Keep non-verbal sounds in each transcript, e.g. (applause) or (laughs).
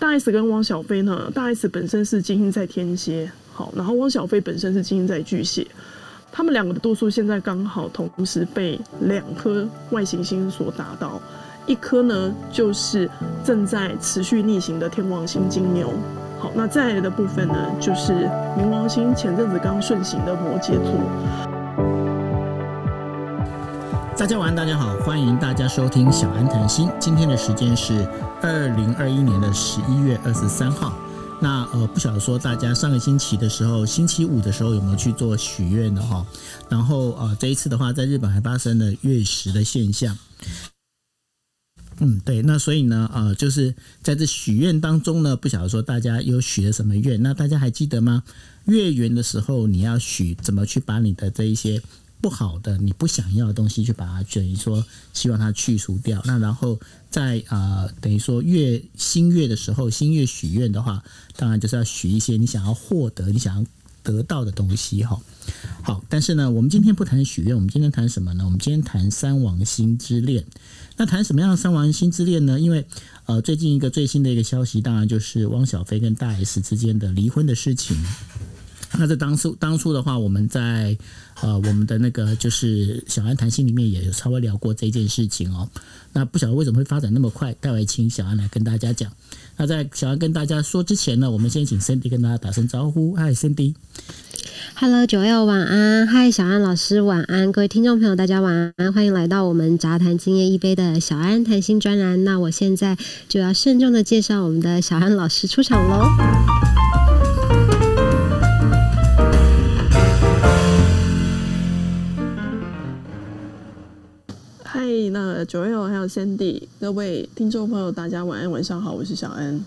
大 S 跟汪小菲呢，大 S 本身是金星在天蝎，好，然后汪小菲本身是金星在巨蟹，他们两个的度数现在刚好同时被两颗外行星所打到，一颗呢就是正在持续逆行的天王星金牛，好，那再来的部分呢就是冥王星前阵子刚顺行的摩羯座。大家晚安，大家好，欢迎大家收听小安谈心。今天的时间是二零二一年的十一月二十三号。那呃，不晓得说大家上个星期的时候，星期五的时候有没有去做许愿的哈？然后呃，这一次的话，在日本还发生了月食的现象。嗯，对，那所以呢，呃，就是在这许愿当中呢，不晓得说大家有许了什么愿？那大家还记得吗？月圆的时候你要许，怎么去把你的这一些。不好的，你不想要的东西，去把它等于说希望它去除掉。那然后在啊，等于说月新月的时候，新月许愿的话，当然就是要许一些你想要获得、你想要得到的东西哈。好，但是呢，我们今天不谈许愿，我们今天谈什么呢？我们今天谈三王星之恋。那谈什么样的三王星之恋呢？因为呃，最近一个最新的一个消息，当然就是汪小菲跟大 S 之间的离婚的事情。那在当初当初的话，我们在呃我们的那个就是小安谈心里面也有稍微聊过这件事情哦。那不晓得为什么会发展那么快，待会请小安来跟大家讲。那在小安跟大家说之前呢，我们先请 Cindy 跟大家打声招呼。嗨，Cindy。Hello，九幺晚安。嗨，小安老师晚安。各位听众朋友，大家晚安。欢迎来到我们杂谈今夜一杯的小安谈心专栏。那我现在就要慎重的介绍我们的小安老师出场喽。那九月还有 Sandy，各位听众朋友，大家晚安，晚上好，我是小安。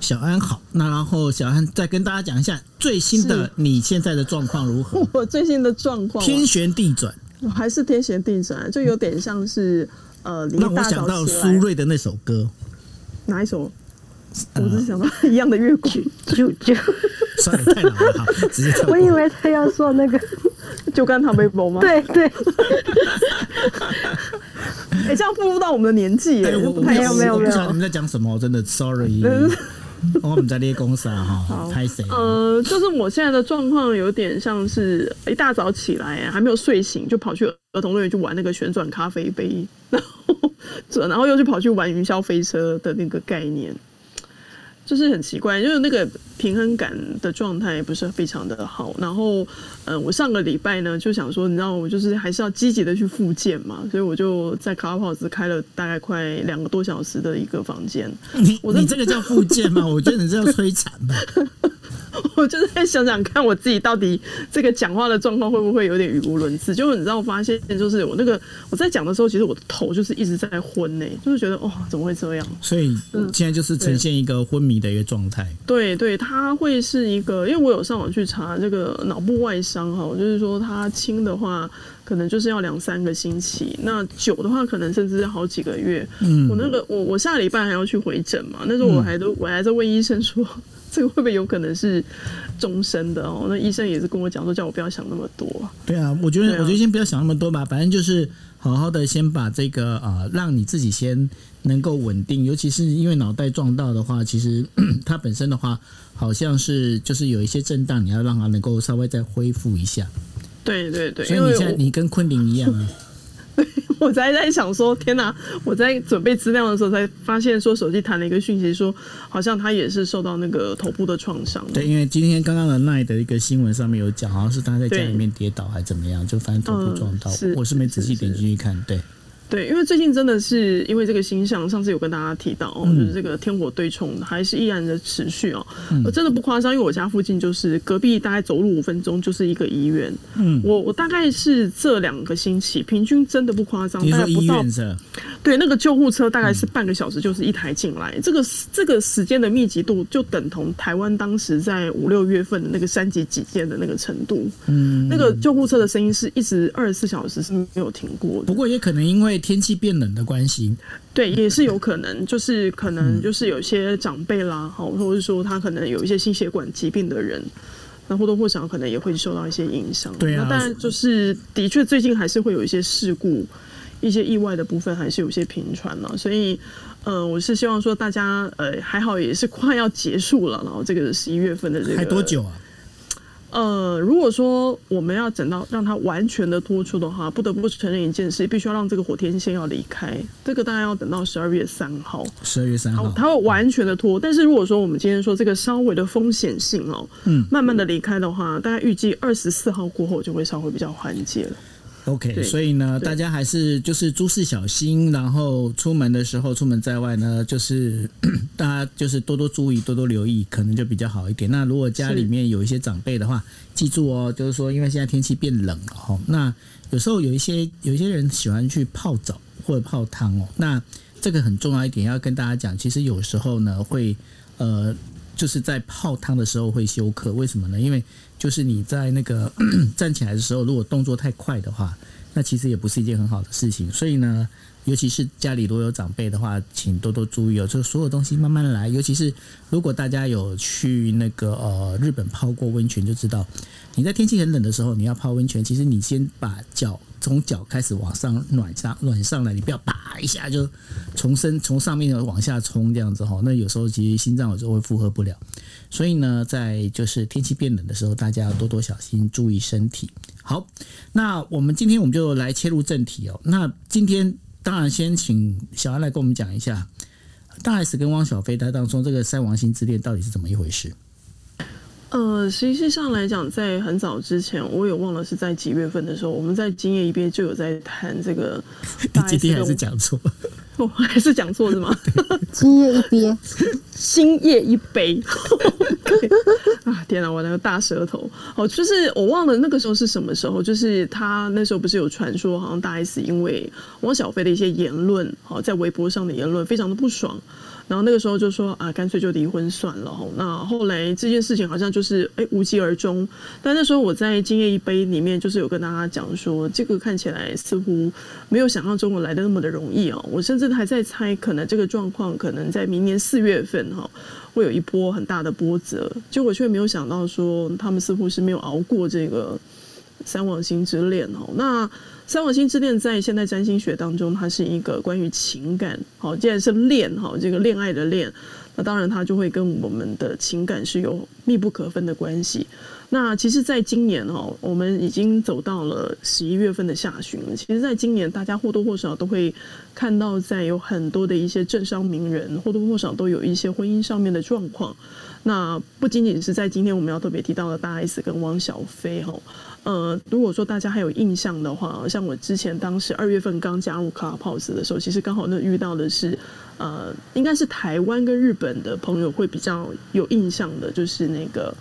小安好，那然后小安再跟大家讲一下最新的你现在的状况如何？(laughs) 我最新的状况天旋地转，还是天旋地转，就有点像是呃，让我想到苏芮的那首歌，哪一首？我只是想到一样的月光，就就 (laughs) 算了，太老了哈，直接我以为他要说那个。(laughs) 就跟他微博吗？对对。(laughs) 哎，这样步入到我们的年纪耶！没有没有没有，你们在讲什么？真的，sorry。(laughs) 我们在列公司啊，哈，拍谁？呃，就是我现在的状况有点像是一大早起来，还没有睡醒，就跑去儿童乐园去玩那个旋转咖啡杯，(laughs) 然后，然后又去跑去玩云霄飞车的那个概念。就是很奇怪，就是那个平衡感的状态不是非常的好。然后，嗯，我上个礼拜呢就想说，你知道，我就是还是要积极的去复健嘛，所以我就在卡拉 house 开了大概快两个多小时的一个房间。你你这个叫复健吗？我觉得你这叫摧残吧。(laughs) 我就是在想想看，我自己到底这个讲话的状况会不会有点语无伦次？就是你知道，我发现就是我那个我在讲的时候，其实我的头就是一直在昏呢，就是觉得哦，怎么会这样？所以现在就是呈现一个昏迷的一个状态。对对，它会是一个，因为我有上网去查这个脑部外伤哈，就是说它轻的话可能就是要两三个星期，那久的话可能甚至是好几个月。嗯，我那个我我下礼拜还要去回诊嘛，那时候我还都我还在问医生说。这个会不会有可能是终身的哦？那医生也是跟我讲说，叫我不要想那么多。对啊，我觉得，我觉得先不要想那么多吧。反正就是好好的先把这个啊，让你自己先能够稳定。尤其是因为脑袋撞到的话，其实 (clears throat) 它本身的话，好像是就是有一些震荡，你要让它能够稍微再恢复一下。对对对，所以你现在你跟昆凌一样啊。我才在想说，天哪！我在准备资料的时候，才发现说手机弹了一个讯息，说好像他也是受到那个头部的创伤。对，因为今天刚刚的奈的一个新闻上面有讲，好像是他在家里面跌倒还怎么样，就反正头部撞到。我是没仔细点进去看，对。对，因为最近真的是因为这个星象，上次有跟大家提到哦，就是这个天火对冲还是依然的持续哦。我真的不夸张，因为我家附近就是隔壁，大概走路五分钟就是一个医院。嗯，我我大概是这两个星期平均真的不夸张，大概不到。对，那个救护车大概是半个小时就是一台进来，这个这个时间的密集度就等同台湾当时在五六月份的那个三级警戒的那个程度。嗯，那个救护车的声音是一直二十四小时是没有停过的。不过也可能因为天气变冷的关系，对，也是有可能，(laughs) 就是可能就是有些长辈啦，好，或者是说他可能有一些心血管疾病的人，那或多或少可能也会受到一些影响。对啊，但就是的确最近还是会有一些事故。一些意外的部分还是有些频传了，所以，呃，我是希望说大家，呃，还好也是快要结束了，然后这个十一月份的这个还多久啊？呃，如果说我们要整到让它完全的脱出的话，不得不承认一件事，必须要让这个火天线要离开，这个大概要等到十二月三号，十二月三号，它会完全的脱。但是如果说我们今天说这个稍微的风险性哦，嗯，慢慢的离开的话，大概预计二十四号过后就会稍微比较缓解了。OK，所以呢，大家还是就是诸事小心，然后出门的时候，出门在外呢，就是 (clears throat) 大家就是多多注意，多多留意，可能就比较好一点。那如果家里面有一些长辈的话，记住哦，就是说，因为现在天气变冷了哈，那有时候有一些有一些人喜欢去泡澡或者泡汤哦，那这个很重要一点要跟大家讲，其实有时候呢会呃。就是在泡汤的时候会休克，为什么呢？因为就是你在那个 (clears throat) 站起来的时候，如果动作太快的话，那其实也不是一件很好的事情。所以呢，尤其是家里如果有长辈的话，请多多注意哦。就是所有东西慢慢来，尤其是如果大家有去那个呃日本泡过温泉，就知道你在天气很冷的时候，你要泡温泉，其实你先把脚。从脚开始往上暖上暖上来，你不要啪一下就从身从上面往下冲这样子哈。那有时候其实心脏有时候会负荷不了，所以呢，在就是天气变冷的时候，大家要多多小心，注意身体。好，那我们今天我们就来切入正题哦。那今天当然先请小安来跟我们讲一下大 S 跟汪小菲他当中这个三王星之恋到底是怎么一回事。呃，实际上来讲，在很早之前，我也忘了是在几月份的时候，我们在今夜一边就有在谈这个。(laughs) 今天还是讲错，我还是讲错是吗？(laughs) 今夜一杯，今夜一杯。(laughs) 啊，天哪，我那个大舌头。哦，就是我忘了那个时候是什么时候，就是他那时候不是有传说，好像大 S 因为汪小菲的一些言论，好在微博上的言论，非常的不爽。然后那个时候就说啊，干脆就离婚算了。那后来这件事情好像就是哎无疾而终。但那时候我在《今夜一杯》里面就是有跟大家讲说，这个看起来似乎没有想象中的来的那么的容易哦。我甚至还在猜，可能这个状况可能在明年四月份哈会有一波很大的波折。结果却没有想到说，他们似乎是没有熬过这个三王星之恋哦。那三王星之恋在现代占星学当中，它是一个关于情感。好，既然是恋，哈，这个恋爱的恋，那当然它就会跟我们的情感是有密不可分的关系。那其实，在今年哈，我们已经走到了十一月份的下旬了。其实，在今年，大家或多或少都会看到，在有很多的一些政商名人，或多或少都有一些婚姻上面的状况。那不仅仅是在今天我们要特别提到的大 S 跟汪小菲，哈。呃，如果说大家还有印象的话，像我之前当时二月份刚加入 Clubhouse 的时候，其实刚好那遇到的是，呃，应该是台湾跟日本的朋友会比较有印象的，就是那个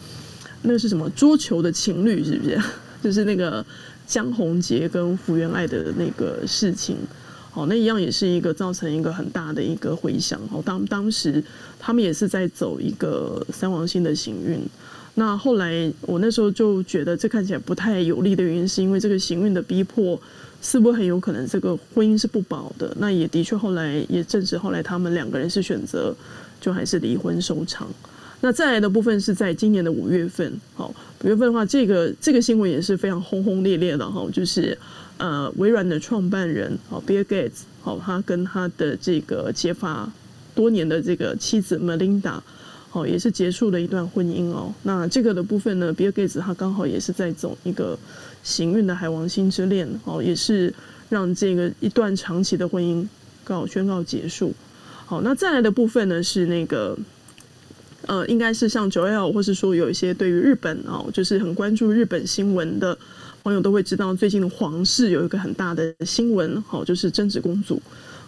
那个是什么桌球的情侣，是不是？(laughs) 就是那个江宏杰跟福原爱的那个事情，哦，那一样也是一个造成一个很大的一个回响。哦，当当时他们也是在走一个三王星的行运。那后来，我那时候就觉得这看起来不太有利的原因，是因为这个行运的逼迫，是不是很有可能这个婚姻是不保的？那也的确，后来也证实，后来他们两个人是选择就还是离婚收场。那再来的部分是在今年的五月份，好，五月份的话，这个这个新闻也是非常轰轰烈烈的哈，就是呃，微软的创办人好，Bill Gates 好，他跟他的这个结发多年的这个妻子 Melinda。哦，也是结束了一段婚姻哦。那这个的部分呢，比尔盖茨他刚好也是在走一个行运的海王星之恋哦，也是让这个一段长期的婚姻告宣告结束。好，那再来的部分呢是那个呃，应该是像九 L 或是说有一些对于日本哦，就是很关注日本新闻的朋友都会知道，最近的皇室有一个很大的新闻，好，就是贞子公主。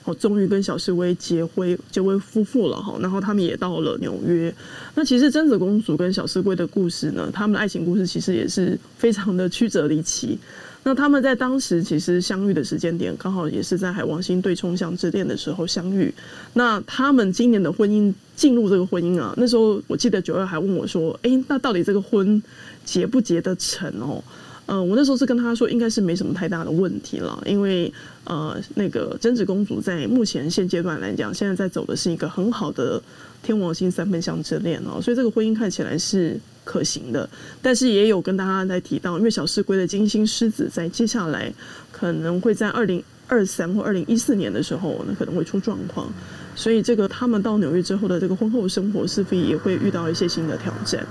哦，终于跟小示威结婚，结为夫妇了哈。然后他们也到了纽约。那其实贞子公主跟小示威的故事呢，他们的爱情故事其实也是非常的曲折离奇。那他们在当时其实相遇的时间点，刚好也是在海王星对冲相之恋的时候相遇。那他们今年的婚姻进入这个婚姻啊，那时候我记得九二还问我说：“哎，那到底这个婚结不结得成哦？”嗯，我那时候是跟他说，应该是没什么太大的问题了，因为呃，那个贞子公主在目前现阶段来讲，现在在走的是一个很好的天王星三分相之恋哦，所以这个婚姻看起来是可行的。但是也有跟大家在提到，因为小狮龟的金星狮子在接下来可能会在二零二三或二零一四年的时候，那可能会出状况。所以这个他们到纽约之后的这个婚后生活，是否也会遇到一些新的挑战？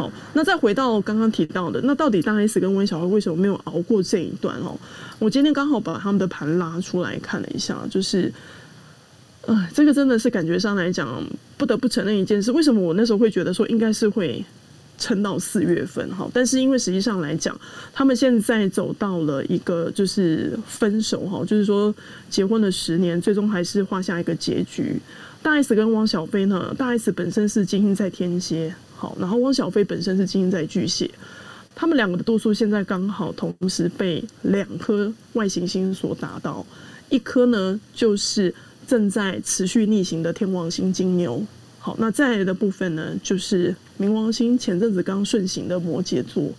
好，那再回到刚刚提到的，那到底大 S 跟温小慧为什么没有熬过这一段？哦，我今天刚好把他们的盘拉出来看了一下，就是，呃，这个真的是感觉上来讲，不得不承认一件事，为什么我那时候会觉得说应该是会。撑到四月份哈，但是因为实际上来讲，他们现在走到了一个就是分手哈，就是说结婚了十年，最终还是画下一个结局。大 S 跟汪小菲呢，大 S 本身是金星在天蝎，好，然后汪小菲本身是金星在巨蟹，他们两个的度数现在刚好同时被两颗外行星所达到，一颗呢就是正在持续逆行的天王星金牛。好，那再来的部分呢，就是冥王星前阵子刚顺行的摩羯座，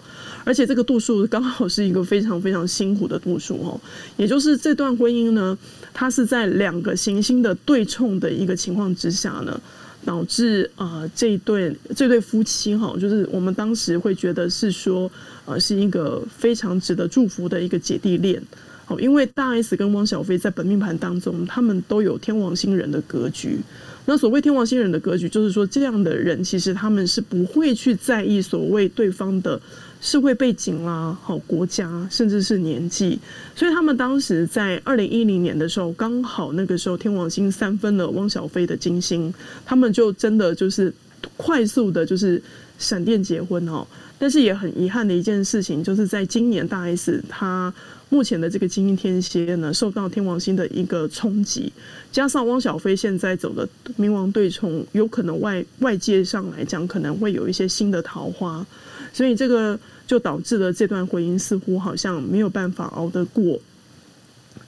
而且这个度数刚好是一个非常非常辛苦的度数哦，也就是这段婚姻呢，它是在两个行星的对冲的一个情况之下呢，导致啊这一对这对夫妻哈，就是我们当时会觉得是说，呃，是一个非常值得祝福的一个姐弟恋。好，因为大 S 跟汪小菲在本命盘当中，他们都有天王星人的格局。那所谓天王星人的格局，就是说这样的人其实他们是不会去在意所谓对方的社会背景啦、好国家，甚至是年纪。所以他们当时在二零一零年的时候，刚好那个时候天王星三分了汪小菲的金星，他们就真的就是快速的，就是闪电结婚哦。但是也很遗憾的一件事情，就是在今年大 S 他。目前的这个金星天蝎呢，受到天王星的一个冲击，加上汪小菲现在走的冥王对冲，有可能外外界上来讲可能会有一些新的桃花，所以这个就导致了这段婚姻似乎好像没有办法熬得过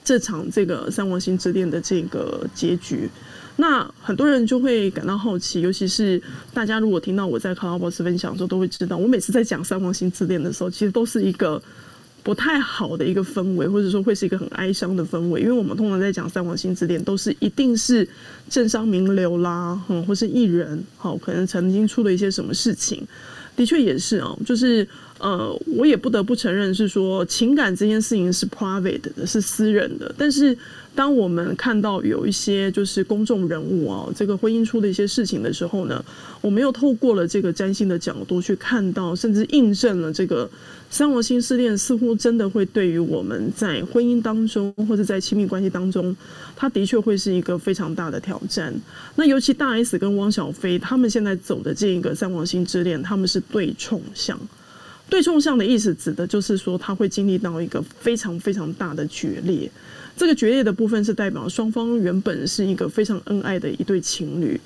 这场这个三王星之恋的这个结局。那很多人就会感到好奇，尤其是大家如果听到我在卡拉博斯分享的时候，都会知道，我每次在讲三王星之恋的时候，其实都是一个。不太好的一个氛围，或者说会是一个很哀伤的氛围，因为我们通常在讲三王星之恋，都是一定是政商名流啦，嗯，或是艺人，好，可能曾经出了一些什么事情，的确也是啊，就是呃，我也不得不承认是说情感这件事情是 private 的，是私人的，但是。当我们看到有一些就是公众人物啊，这个婚姻出的一些事情的时候呢，我们又透过了这个占星的角度去看到，甚至印证了这个三王星失恋似乎真的会对于我们在婚姻当中或者在亲密关系当中，它的确会是一个非常大的挑战。那尤其大 S 跟汪小菲他们现在走的这一个三王星之恋，他们是对冲相。对冲相的意思指的就是说，他会经历到一个非常非常大的决裂。这个决裂的部分是代表双方原本是一个非常恩爱的一对情侣，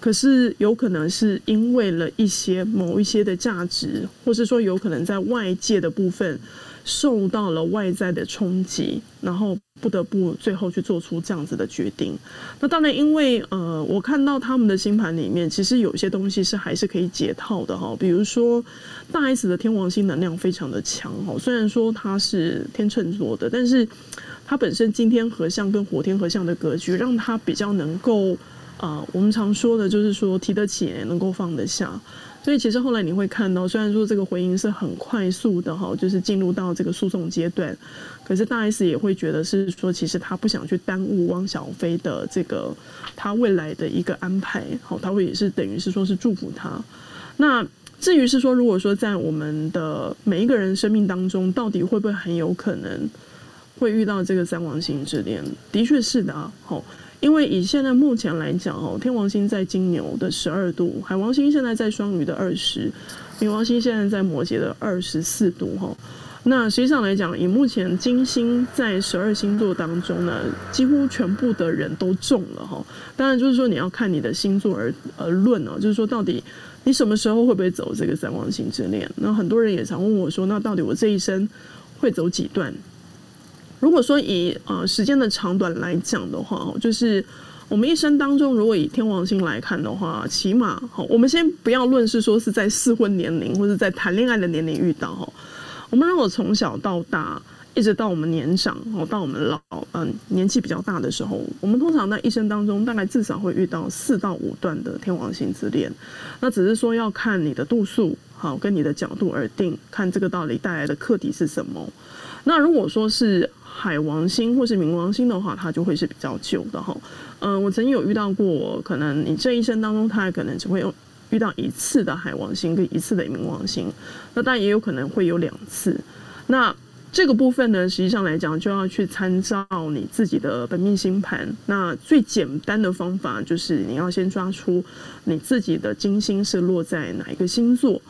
可是有可能是因为了一些某一些的价值，或是说有可能在外界的部分受到了外在的冲击，然后不得不最后去做出这样子的决定。那当然，因为呃，我看到他们的星盘里面，其实有些东西是还是可以解套的哈。比如说大 S 的天王星能量非常的强哈，虽然说他是天秤座的，但是。他本身今天合相跟火天合相的格局，让他比较能够啊，我们常说的就是说提得起，能够放得下。所以其实后来你会看到，虽然说这个回应是很快速的哈，就是进入到这个诉讼阶段，可是大 S 也会觉得是说，其实他不想去耽误汪小菲的这个他未来的一个安排，好，他会也是等于是说是祝福他。那至于是说，如果说在我们的每一个人生命当中，到底会不会很有可能？会遇到这个三王星之恋，的确是的啊。好，因为以现在目前来讲，哦，天王星在金牛的十二度，海王星现在在双鱼的二十，冥王星现在在摩羯的二十四度。哈，那实际上来讲，以目前金星在十二星座当中呢，几乎全部的人都中了。哈，当然就是说你要看你的星座而而论哦，就是说到底你什么时候会不会走这个三王星之恋？那很多人也常问我说，那到底我这一生会走几段？如果说以呃时间的长短来讲的话，就是我们一生当中，如果以天王星来看的话，起码好，我们先不要论是说是在适婚年龄或者在谈恋爱的年龄遇到哈，我们如果从小到大，一直到我们年长哦，到我们老嗯年纪比较大的时候，我们通常在一生当中大概至少会遇到四到五段的天王星之恋，那只是说要看你的度数好跟你的角度而定，看这个道理带来的课题是什么。那如果说是海王星或是冥王星的话，它就会是比较旧的哈。嗯，我曾经有遇到过，可能你这一生当中，它可能只会有遇到一次的海王星跟一次的冥王星，那当然也有可能会有两次。那这个部分呢，实际上来讲，就要去参照你自己的本命星盘。那最简单的方法就是你要先抓出你自己的金星是落在哪一个星座，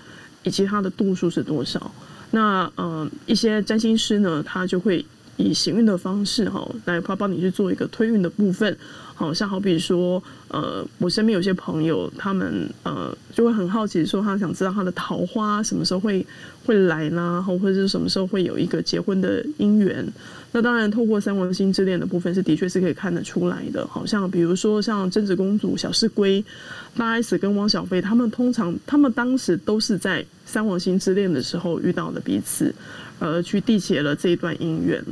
以及它的度数是多少。那呃，一些占星师呢，他就会以行运的方式哈，来帮帮你去做一个推运的部分。好像好比说，呃，我身边有些朋友，他们呃就会很好奇，说他想知道他的桃花什么时候会会来呢？或者是什么时候会有一个结婚的姻缘？那当然，透过三王星之恋的部分是的确是可以看得出来的。好像比如说像贞子公主、小四龟、大 S 跟汪小菲，他们通常他们当时都是在三王星之恋的时候遇到的彼此，而去缔结了这一段姻缘。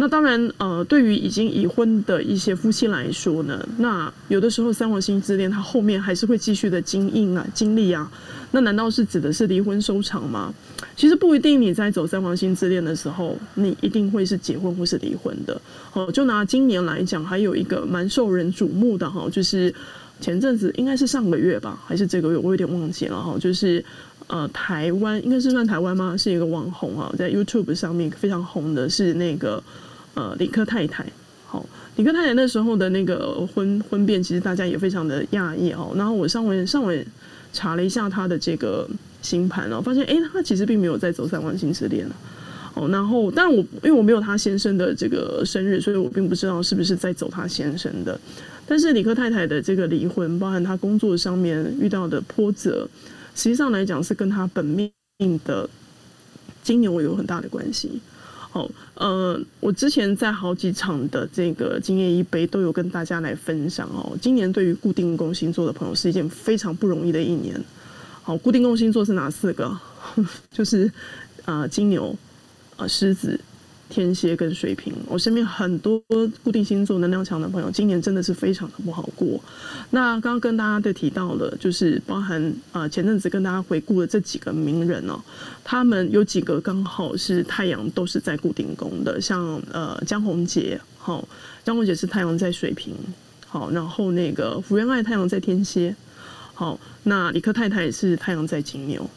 那当然，呃，对于已经已婚的一些夫妻来说呢，那有的时候三王星之恋，它后面还是会继续的经营啊、经历啊。那难道是指的是离婚收场吗？其实不一定。你在走三王星之恋的时候，你一定会是结婚或是离婚的。哦，就拿今年来讲，还有一个蛮受人瞩目的哈，就是前阵子应该是上个月吧，还是这个月，我有点忘记了哈。就是呃，台湾应该是算台湾吗？是一个网红啊，在 YouTube 上面非常红的是那个。呃，李克太太，好，李克太太那时候的那个婚婚变，其实大家也非常的讶异哦。然后我上回上回查了一下他的这个星盘哦，发现哎，他其实并没有在走三万星之恋哦，然后，但我因为我没有他先生的这个生日，所以我并不知道是不是在走他先生的。但是李克太太的这个离婚，包含他工作上面遇到的波折，实际上来讲是跟他本命的金牛有很大的关系。呃，我之前在好几场的这个经验一杯都有跟大家来分享哦。今年对于固定工星座的朋友是一件非常不容易的一年。好，固定工星座是哪四个？(laughs) 就是啊，金牛，啊，狮子。天蝎跟水瓶，我身边很多固定星座能量强的朋友，今年真的是非常的不好过。那刚刚跟大家的提到了，就是包含啊前阵子跟大家回顾的这几个名人哦，他们有几个刚好是太阳都是在固定宫的，像呃江宏杰，好，江宏杰是太阳在水瓶，好，然后那个福原爱太阳在天蝎，好，那李克太太也是太阳在金牛，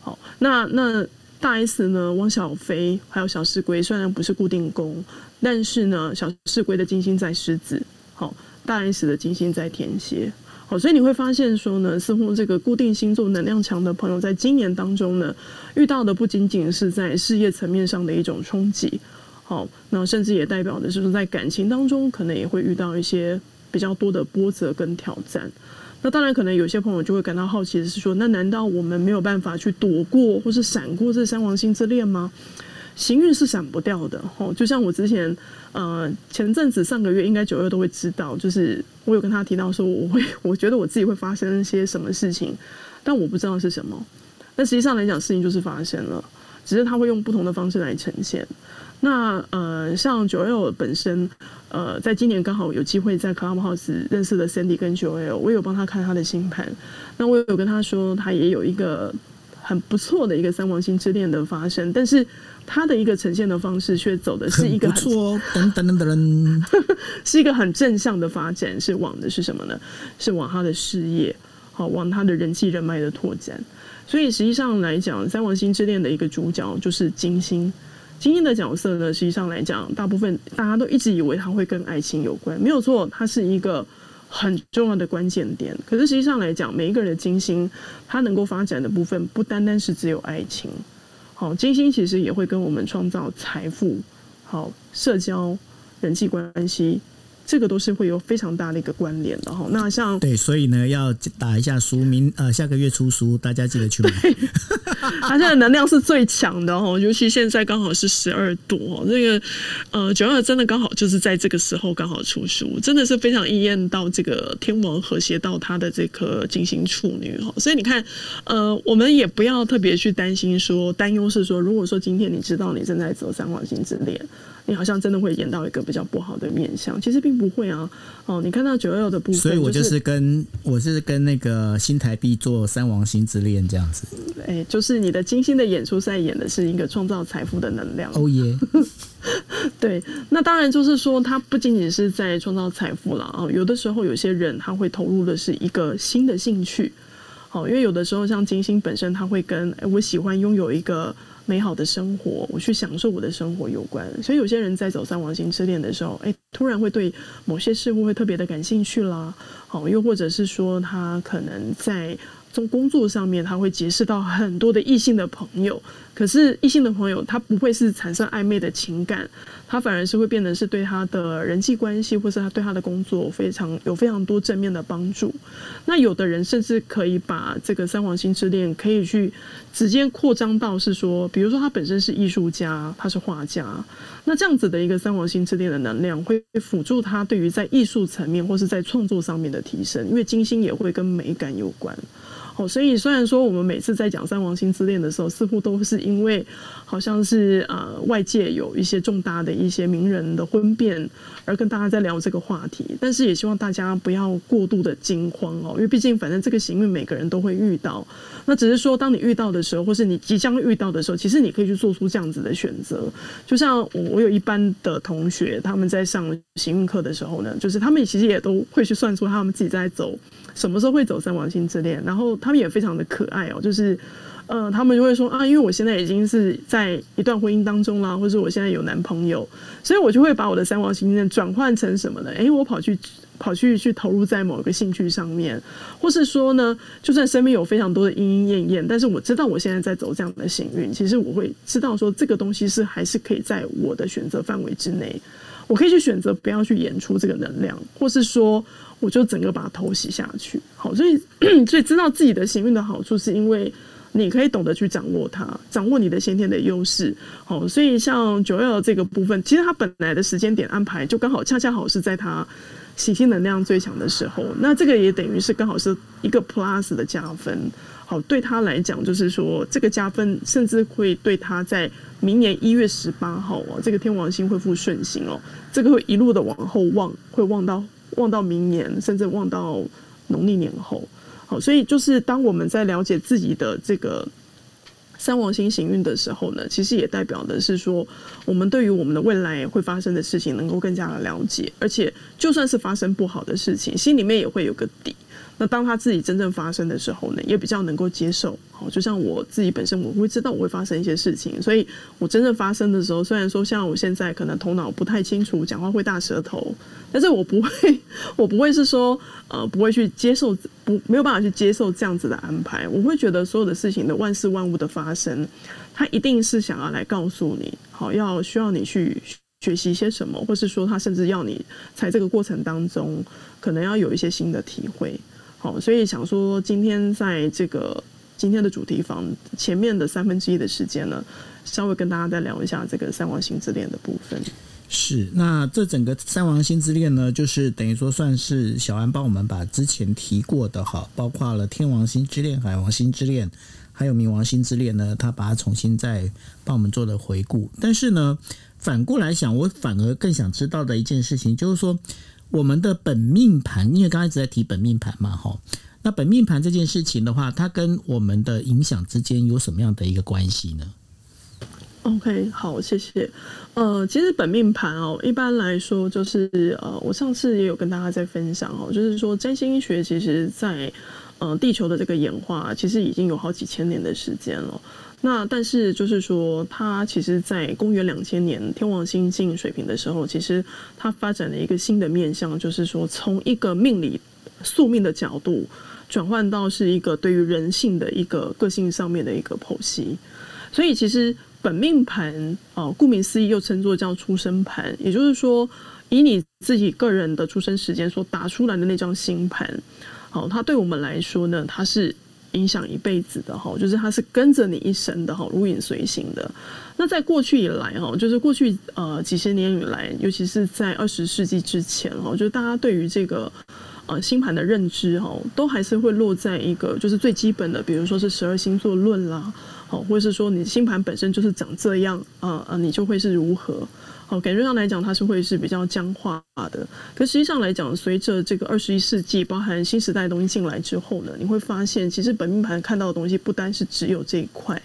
好，那那。大 S 呢，汪小菲还有小四龟，虽然不是固定宫，但是呢，小四龟的金星在狮子，好，大 S 的金星在天蝎，好，所以你会发现说呢，似乎这个固定星座能量强的朋友，在今年当中呢，遇到的不仅仅是在事业层面上的一种冲击，好，那甚至也代表的是说，在感情当中，可能也会遇到一些比较多的波折跟挑战。那当然，可能有些朋友就会感到好奇的是说，那难道我们没有办法去躲过或是闪过这三王星之恋吗？行运是闪不掉的，吼！就像我之前，呃，前阵子上个月应该九月都会知道，就是我有跟他提到说，我会 (laughs) 我觉得我自己会发生一些什么事情，但我不知道是什么。那实际上来讲，事情就是发生了，只是他会用不同的方式来呈现。那呃，像九 L 本身，呃，在今年刚好有机会在 Clubhouse 认识了 Sandy 跟九 L，我有帮他看他的星盘。那我有跟他说，他也有一个很不错的一个三王星之恋的发生，但是他的一个呈现的方式却走的是一个不错，等等等等，(laughs) 是一个很正向的发展，是往的是什么呢？是往他的事业，好，往他的人际人脉的拓展。所以实际上来讲，三王星之恋的一个主角就是金星。金星的角色呢，实际上来讲，大部分大家都一直以为它会跟爱情有关，没有错，它是一个很重要的关键点。可是实际上来讲，每一个人的金星，它能够发展的部分不单单是只有爱情。好，金星其实也会跟我们创造财富、好社交、人际关系。这个都是会有非常大的一个关联的哈。那像对，所以呢，要打一下书，明呃下个月出书，大家记得去买。(laughs) 它现在能量是最强的哈，尤其现在刚好是十二度，这个呃九二真的刚好就是在这个时候刚好出书，真的是非常应验到这个天王和谐到他的这颗金星处女哈。所以你看，呃，我们也不要特别去担心说担忧是说，如果说今天你知道你正在走三黄星之恋。你好像真的会演到一个比较不好的面相，其实并不会啊。哦，你看到九二的部分，所以我就是跟我是跟那个新台币做三王星之恋这样子。哎，就是你的金星的演出在演的是一个创造财富的能量。哦耶！(laughs) 对，那当然就是说，它不仅仅是在创造财富了啊。有的时候，有些人他会投入的是一个新的兴趣，好，因为有的时候像金星本身，他会跟我喜欢拥有一个美好的生活，我去享受我的生活有关。所以有些人在走三王星之恋的时候，哎，突然会对某些事物会特别的感兴趣啦。好，又或者是说他可能在。从工作上面，他会结识到很多的异性的朋友，可是异性的朋友他不会是产生暧昧的情感，他反而是会变得是对他的人际关系，或是他对他的工作非常有非常多正面的帮助。那有的人甚至可以把这个三黄星之恋可以去直接扩张到是说，比如说他本身是艺术家，他是画家，那这样子的一个三黄星之恋的能量会辅助他对于在艺术层面或是在创作上面的提升，因为金星也会跟美感有关。哦，所以虽然说我们每次在讲三王星之恋的时候，似乎都是因为好像是呃外界有一些重大的一些名人的婚变而跟大家在聊这个话题，但是也希望大家不要过度的惊慌哦，因为毕竟反正这个行运每个人都会遇到，那只是说当你遇到的时候，或是你即将遇到的时候，其实你可以去做出这样子的选择。就像我我有一班的同学，他们在上行运课的时候呢，就是他们其实也都会去算出他们自己在走什么时候会走三王星之恋，然后。他们也非常的可爱哦，就是，呃，他们就会说啊，因为我现在已经是在一段婚姻当中啦，或者我现在有男朋友，所以我就会把我的三王星呢转换成什么呢？哎，我跑去跑去去投入在某一个兴趣上面，或是说呢，就算身边有非常多的莺莺燕燕，但是我知道我现在在走这样的幸运，其实我会知道说这个东西是还是可以在我的选择范围之内，我可以去选择不要去演出这个能量，或是说。我就整个把头洗下去，好，所以 (clears throat) 所以知道自己的行运的好处，是因为你可以懂得去掌握它，掌握你的先天的优势，好，所以像九幺这个部分，其实它本来的时间点安排就刚好恰恰好是在它喜星能量最强的时候，那这个也等于是刚好是一个 plus 的加分，好，对他来讲就是说这个加分甚至会对他在明年一月十八号哦，这个天王星恢复顺行哦，这个会一路的往后望，会望到。望到明年，甚至望到农历年后，好，所以就是当我们在了解自己的这个三王星行运的时候呢，其实也代表的是说，我们对于我们的未来会发生的事情能够更加的了解，而且就算是发生不好的事情，心里面也会有个底。那当他自己真正发生的时候呢，也比较能够接受。好，就像我自己本身，我会知道我会发生一些事情，所以我真正发生的时候，虽然说像我现在可能头脑不太清楚，讲话会大舌头，但是我不会，(laughs) 我不会是说呃不会去接受，不没有办法去接受这样子的安排。我会觉得所有的事情的万事万物的发生，他一定是想要来告诉你，好，要需要你去学习一些什么，或是说他甚至要你在这个过程当中，可能要有一些新的体会。好，所以想说，今天在这个今天的主题房前面的三分之一的时间呢，稍微跟大家再聊一下这个三王星之恋的部分。是，那这整个三王星之恋呢，就是等于说算是小安帮我们把之前提过的哈，包括了天王星之恋、海王星之恋，还有冥王星之恋呢，他把它重新再帮我们做了回顾。但是呢，反过来想，我反而更想知道的一件事情就是说。我们的本命盘，因为刚才一直在提本命盘嘛，哈，那本命盘这件事情的话，它跟我们的影响之间有什么样的一个关系呢？OK，好，谢谢。呃，其实本命盘哦，一般来说就是呃，我上次也有跟大家在分享哦，就是说占星学其实在呃地球的这个演化，其实已经有好几千年的时间了。那但是就是说，它其实，在公元两千年天王星进水平的时候，其实它发展了一个新的面向，就是说，从一个命理宿命的角度，转换到是一个对于人性的一个个性上面的一个剖析。所以，其实本命盘哦，顾名思义，又称作叫出生盘，也就是说，以你自己个人的出生时间所打出来的那张星盘，好，它对我们来说呢，它是。影响一辈子的哈，就是它是跟着你一生的哈，如影随形的。那在过去以来哈，就是过去呃几十年以来，尤其是在二十世纪之前哈，就是大家对于这个呃星盘的认知哈，都还是会落在一个就是最基本的，比如说是十二星座论啦，好，或者是说你星盘本身就是长这样啊啊，你就会是如何。好，感觉上来讲，它是会是比较僵化的。可实际上来讲，随着这个二十一世纪，包含新时代的东西进来之后呢，你会发现，其实本命盘看到的东西不单是只有这一块，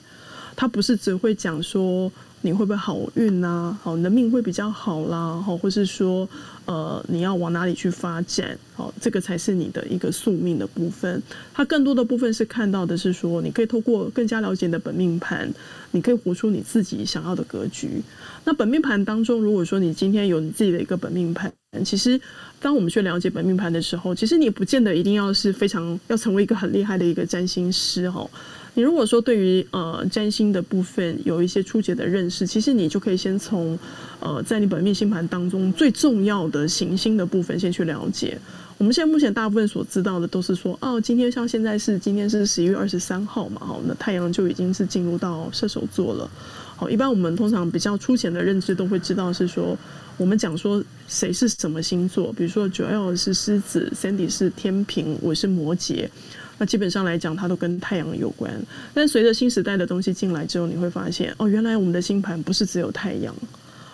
它不是只会讲说，你会不会好运啊？好，你的命会比较好啦，好，或是说，呃，你要往哪里去发展？好，这个才是你的一个宿命的部分。它更多的部分是看到的是说，你可以透过更加了解你的本命盘，你可以活出你自己想要的格局。那本命盘当中，如果说你今天有你自己的一个本命盘，其实当我们去了解本命盘的时候，其实你不见得一定要是非常要成为一个很厉害的一个占星师哈。你如果说对于呃占星的部分有一些初级的认识，其实你就可以先从呃在你本命星盘当中最重要的行星的部分先去了解。我们现在目前大部分所知道的都是说，哦，今天像现在是今天是十一月二十三号嘛，哈，那太阳就已经是进入到射手座了。好，一般我们通常比较粗浅的认知都会知道是说，我们讲说谁是什么星座，比如说九 L 是狮子，Sandy 是天平，我是摩羯。那基本上来讲，它都跟太阳有关。但随着新时代的东西进来之后，你会发现，哦，原来我们的星盘不是只有太阳，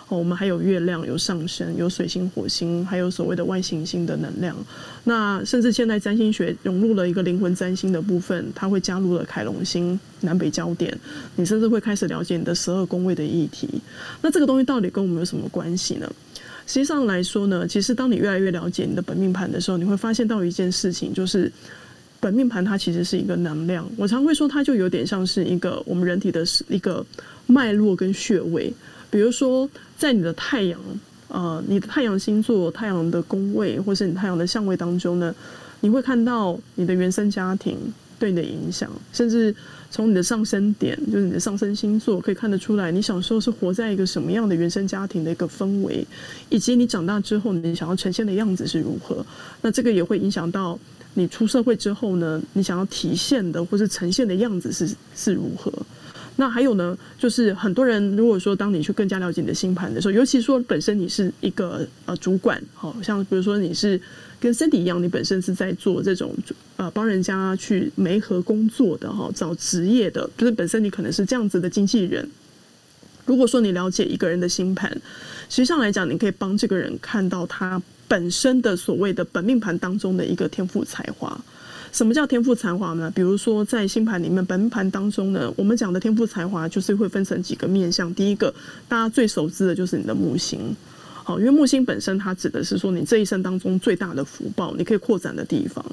哦，我们还有月亮、有上升、有水星、火星，还有所谓的外行星的能量。那甚至现在占星学融入了一个灵魂占星的部分，它会加入了凯龙星、南北焦点。你甚至会开始了解你的十二宫位的议题。那这个东西到底跟我们有什么关系呢？实际上来说呢，其实当你越来越了解你的本命盘的时候，你会发现到一件事情，就是。本命盘它其实是一个能量，我常会说它就有点像是一个我们人体的一个脉络跟穴位。比如说，在你的太阳，呃，你的太阳星座、太阳的宫位，或是你太阳的相位当中呢，你会看到你的原生家庭对你的影响，甚至从你的上升点，就是你的上升星座，可以看得出来你小时候是活在一个什么样的原生家庭的一个氛围，以及你长大之后你想要呈现的样子是如何。那这个也会影响到。你出社会之后呢？你想要体现的或是呈现的样子是是如何？那还有呢？就是很多人如果说当你去更加了解你的星盘的时候，尤其说本身你是一个呃主管，好像比如说你是跟 Cindy 一样，你本身是在做这种呃帮人家去媒合工作的哈，找职业的，就是本身你可能是这样子的经纪人。如果说你了解一个人的星盘，实际上来讲，你可以帮这个人看到他。本身的所谓的本命盘当中的一个天赋才华，什么叫天赋才华呢？比如说在星盘里面，本命盘当中呢，我们讲的天赋才华就是会分成几个面向。第一个，大家最熟知的就是你的木星。好，因为木星本身它指的是说你这一生当中最大的福报，你可以扩展的地方。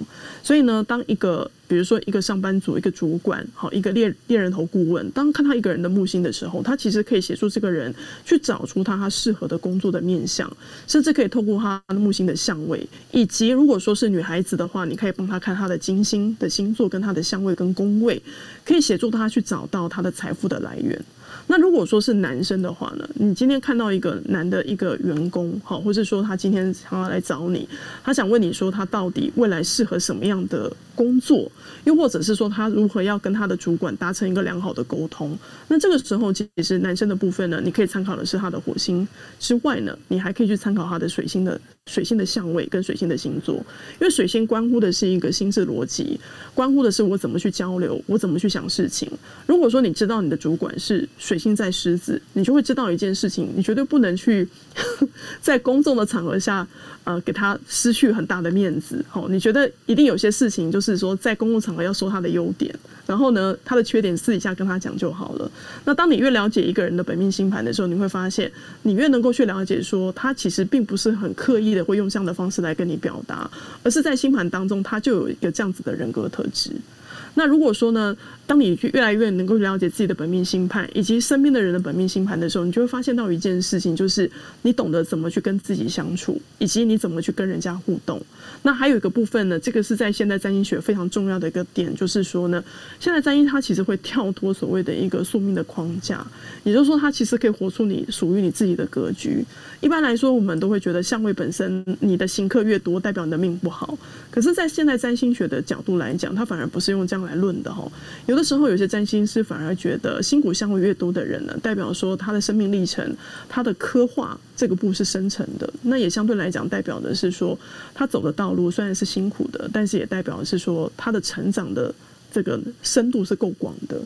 所以呢，当一个比如说一个上班族、一个主管、好一个猎猎人头顾问，当看到一个人的木星的时候，他其实可以协助这个人去找出他他适合的工作的面相，甚至可以透过他的木星的相位，以及如果说是女孩子的话，你可以帮他看他的金星的星座跟他的相位跟宫位，可以协助他去找到他的财富的来源。那如果说是男生的话呢？你今天看到一个男的一个员工，好，或是说他今天想要来找你，他想问你说他到底未来适合什么样的工作，又或者是说他如何要跟他的主管达成一个良好的沟通？那这个时候其实男生的部分呢，你可以参考的是他的火星之外呢，你还可以去参考他的水星的。水星的相位跟水星的星座，因为水星关乎的是一个心智逻辑，关乎的是我怎么去交流，我怎么去想事情。如果说你知道你的主管是水星在狮子，你就会知道一件事情，你绝对不能去 (laughs) 在公众的场合下，呃，给他失去很大的面子。哦，你觉得一定有些事情，就是说在公共场合要说他的优点。然后呢，他的缺点私底下跟他讲就好了。那当你越了解一个人的本命星盘的时候，你会发现，你越能够去了解说，他其实并不是很刻意的会用这样的方式来跟你表达，而是在星盘当中，他就有一个这样子的人格特质。那如果说呢，当你越来越能够了解自己的本命星盘，以及身边的人的本命星盘的时候，你就会发现到一件事情，就是你懂得怎么去跟自己相处，以及你怎么去跟人家互动。那还有一个部分呢，这个是在现代占星学非常重要的一个点，就是说呢，现在占星它其实会跳脱所谓的一个宿命的框架，也就是说，它其实可以活出你属于你自己的格局。一般来说，我们都会觉得相位本身，你的行客越多，代表你的命不好。可是，在现在占星学的角度来讲，它反而不是用这样。来论的哈，有有的时候有些占星师反而觉得辛苦相位越多的人呢，代表说他的生命历程、他的刻画这个步是深沉的，那也相对来讲代表的是说他走的道路虽然是辛苦的，但是也代表是说他的成长的这个深度是够广的。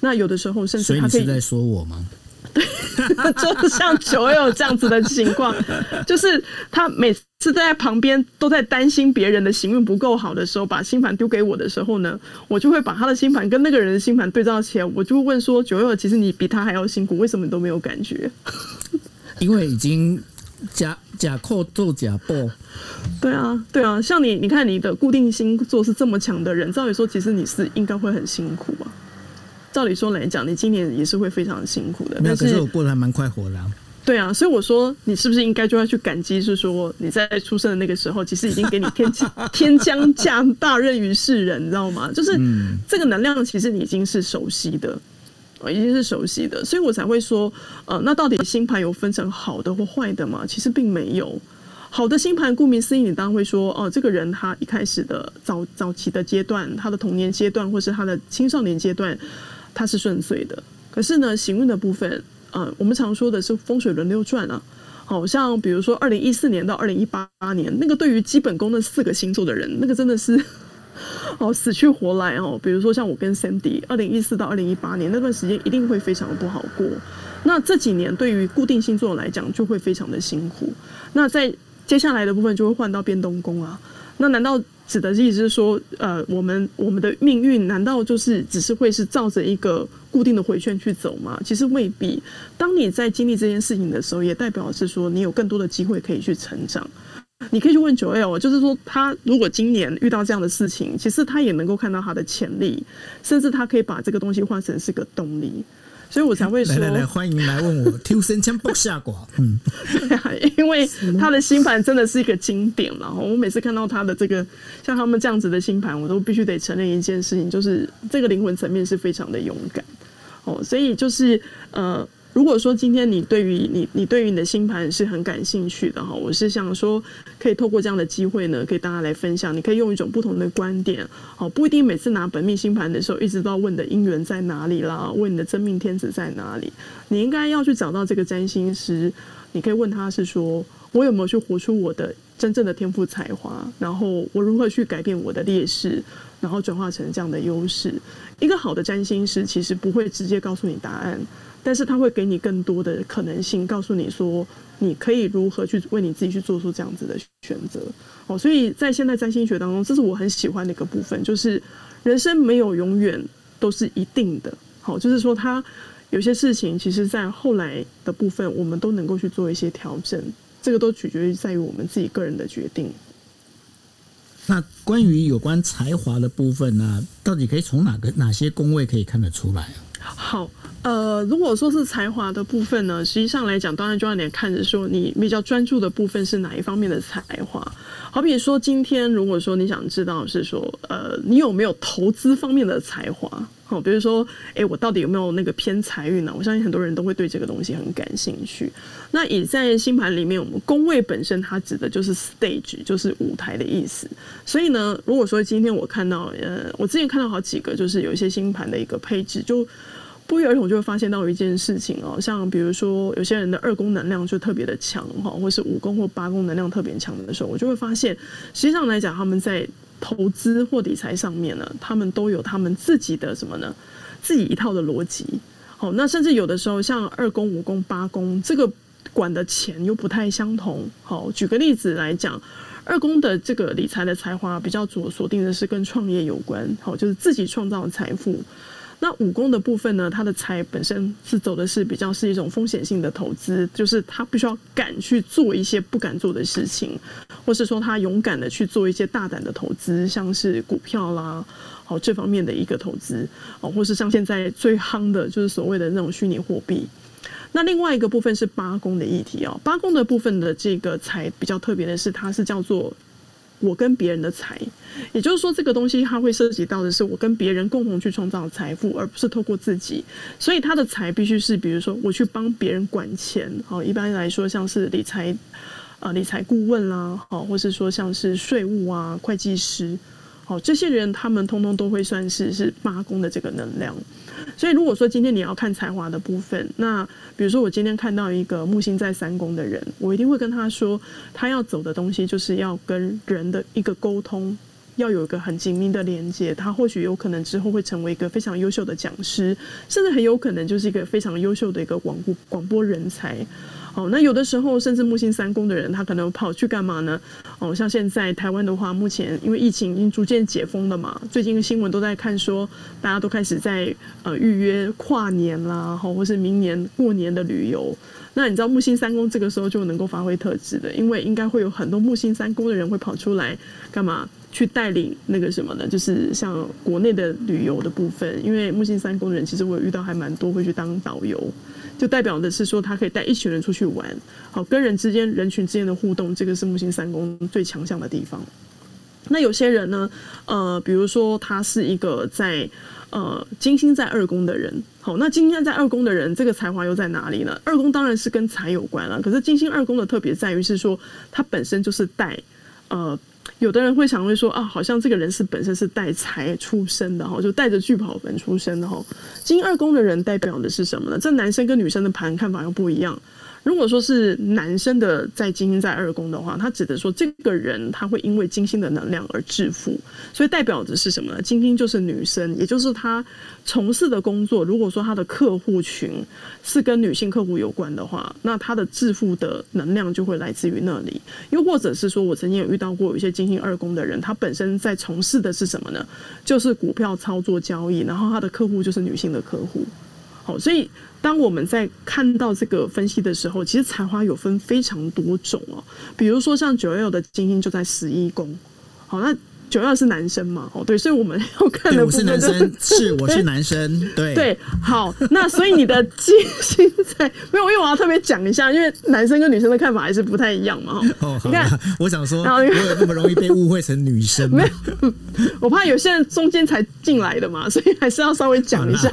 那有的时候甚至他可以在说我吗？对，(laughs) 就像九友这样子的情况，(laughs) 就是他每次在旁边都在担心别人的行运不够好的时候，把星盘丢给我的时候呢，我就会把他的星盘跟那个人的星盘对照起来，我就会问说：九友，其实你比他还要辛苦，为什么你都没有感觉？(laughs) 因为已经假假扣做假报，对啊，对啊，像你，你看你的固定星座是这么强的人，照理说，其实你是应该会很辛苦啊。照理说来讲，你今年也是会非常辛苦的。但是我过得还蛮快活的。对啊，所以我说你是不是应该就要去感激？是说你在出生的那个时候，其实已经给你天天将降大任于世人，你知道吗？就是这个能量，其实你已经是熟悉的，已经是熟悉的，所以我才会说，呃，那到底星盘有分成好的或坏的吗？其实并没有。好的星盘，顾名思义，你当然会说，哦，这个人他一开始的早早期的阶段，他的童年阶段，或是他的青少年阶段。它是顺遂的，可是呢，行运的部分，呃，我们常说的是风水轮流转啊。好像比如说，二零一四年到二零一八年，那个对于基本宫的四个星座的人，那个真的是 (laughs) 哦死去活来哦。比如说像我跟 Sandy，二零一四到二零一八年那段时间一定会非常不好过。那这几年对于固定星座来讲，就会非常的辛苦。那在接下来的部分就会换到变动宫啊。那难道？指的意思是说，呃，我们我们的命运难道就是只是会是照着一个固定的回圈去走吗？其实未必。当你在经历这件事情的时候，也代表是说你有更多的机会可以去成长。你可以去问九 L，就是说他如果今年遇到这样的事情，其实他也能够看到他的潜力，甚至他可以把这个东西换成是个动力。所以我才会说，来来来，欢迎来问我，挑身枪不下寡。(laughs) 嗯，对啊，因为他的星盘真的是一个经典了。我每次看到他的这个像他们这样子的星盘，我都必须得承认一件事情，就是这个灵魂层面是非常的勇敢。哦，所以就是呃。如果说今天你对于你你对于你的星盘是很感兴趣的哈，我是想说可以透过这样的机会呢，可以大家来分享。你可以用一种不同的观点，好，不一定每次拿本命星盘的时候，一直都要问的姻缘在哪里啦，问你的真命天子在哪里。你应该要去找到这个占星师，你可以问他是说，我有没有去活出我的真正的天赋才华，然后我如何去改变我的劣势，然后转化成这样的优势。一个好的占星师其实不会直接告诉你答案。但是他会给你更多的可能性，告诉你说你可以如何去为你自己去做出这样子的选择。哦，所以在现代占星学当中，这是我很喜欢的一个部分，就是人生没有永远都是一定的。好，就是说他有些事情，其实在后来的部分，我们都能够去做一些调整。这个都取决于在于我们自己个人的决定。那关于有关才华的部分呢，到底可以从哪个哪些宫位可以看得出来？好。呃，如果说是才华的部分呢，实际上来讲，当然就要点看着说你比较专注的部分是哪一方面的才华。好比说，今天如果说你想知道是说，呃，你有没有投资方面的才华？好，比如说，哎，我到底有没有那个偏财运呢？我相信很多人都会对这个东西很感兴趣。那以在星盘里面，我们宫位本身它指的就是 stage，就是舞台的意思。所以呢，如果说今天我看到，呃，我之前看到好几个，就是有一些星盘的一个配置就。不约而同就会发现到一件事情哦，像比如说有些人的二宫能量就特别的强哈，或是五宫或八宫能量特别强的时候，我就会发现，实际上来讲，他们在投资或理财上面呢，他们都有他们自己的什么呢？自己一套的逻辑。好，那甚至有的时候，像二宫、五宫、八宫，这个管的钱又不太相同。好，举个例子来讲，二宫的这个理财的才华比较主锁定的是跟创业有关，好，就是自己创造财富。那武功的部分呢？它的财本身是走的是比较是一种风险性的投资，就是他必须要敢去做一些不敢做的事情，或是说他勇敢的去做一些大胆的投资，像是股票啦，好这方面的一个投资，哦，或是像现在最夯的就是所谓的那种虚拟货币。那另外一个部分是八宫的议题哦，八宫的部分的这个财比较特别的是，它是叫做。我跟别人的财，也就是说，这个东西它会涉及到的是我跟别人共同去创造财富，而不是透过自己。所以，他的财必须是，比如说，我去帮别人管钱。好，一般来说，像是理财啊、理财顾问啦，好，或是说像是税务啊、会计师，好，这些人他们通通都会算是是八宫的这个能量。所以，如果说今天你要看才华的部分，那比如说我今天看到一个木星在三宫的人，我一定会跟他说，他要走的东西就是要跟人的一个沟通，要有一个很紧密的连接，他或许有可能之后会成为一个非常优秀的讲师，甚至很有可能就是一个非常优秀的一个广播广播人才。哦，那有的时候甚至木星三宫的人，他可能跑去干嘛呢？哦，像现在台湾的话，目前因为疫情已经逐渐解封了嘛，最近新闻都在看说，大家都开始在呃预约跨年啦，好，或是明年过年的旅游。那你知道木星三宫这个时候就能够发挥特质的，因为应该会有很多木星三宫的人会跑出来干嘛？去带领那个什么呢？就是像国内的旅游的部分，因为木星三宫的人，其实我有遇到还蛮多会去当导游。就代表的是说，他可以带一群人出去玩，好跟人之间、人群之间的互动，这个是木星三宫最强项的地方。那有些人呢，呃，比如说他是一个在呃金星在二宫的人，好，那金星在二宫的人，这个才华又在哪里呢？二宫当然是跟财有关了，可是金星二宫的特别在于是说，它本身就是带呃。有的人会想会说啊，好像这个人是本身是带财出生的哈，就带着聚宝盆出生的哈。金二宫的人代表的是什么呢？这男生跟女生的盘看法又不一样。如果说是男生的在金星在二宫的话，他指的说这个人他会因为金星的能量而致富，所以代表的是什么呢？金星就是女生，也就是他从事的工作。如果说他的客户群是跟女性客户有关的话，那他的致富的能量就会来自于那里。又或者是说我曾经有遇到过有一些金星二宫的人，他本身在从事的是什么呢？就是股票操作交易，然后他的客户就是女性的客户。好，所以当我们在看到这个分析的时候，其实才华有分非常多种哦。比如说像九幺的精英就在十一宫，好那。九二是男生嘛？哦，对，所以我们要看的我是男生，是我是男生，对对，好，那所以你的金星在没有，因为我要特别讲一下，因为男生跟女生的看法还是不太一样嘛。哦，你看，我想说，我有那么容易被误会成女生？(laughs) 没有，我怕有些人中间才进来的嘛，(laughs) 所以还是要稍微讲一下。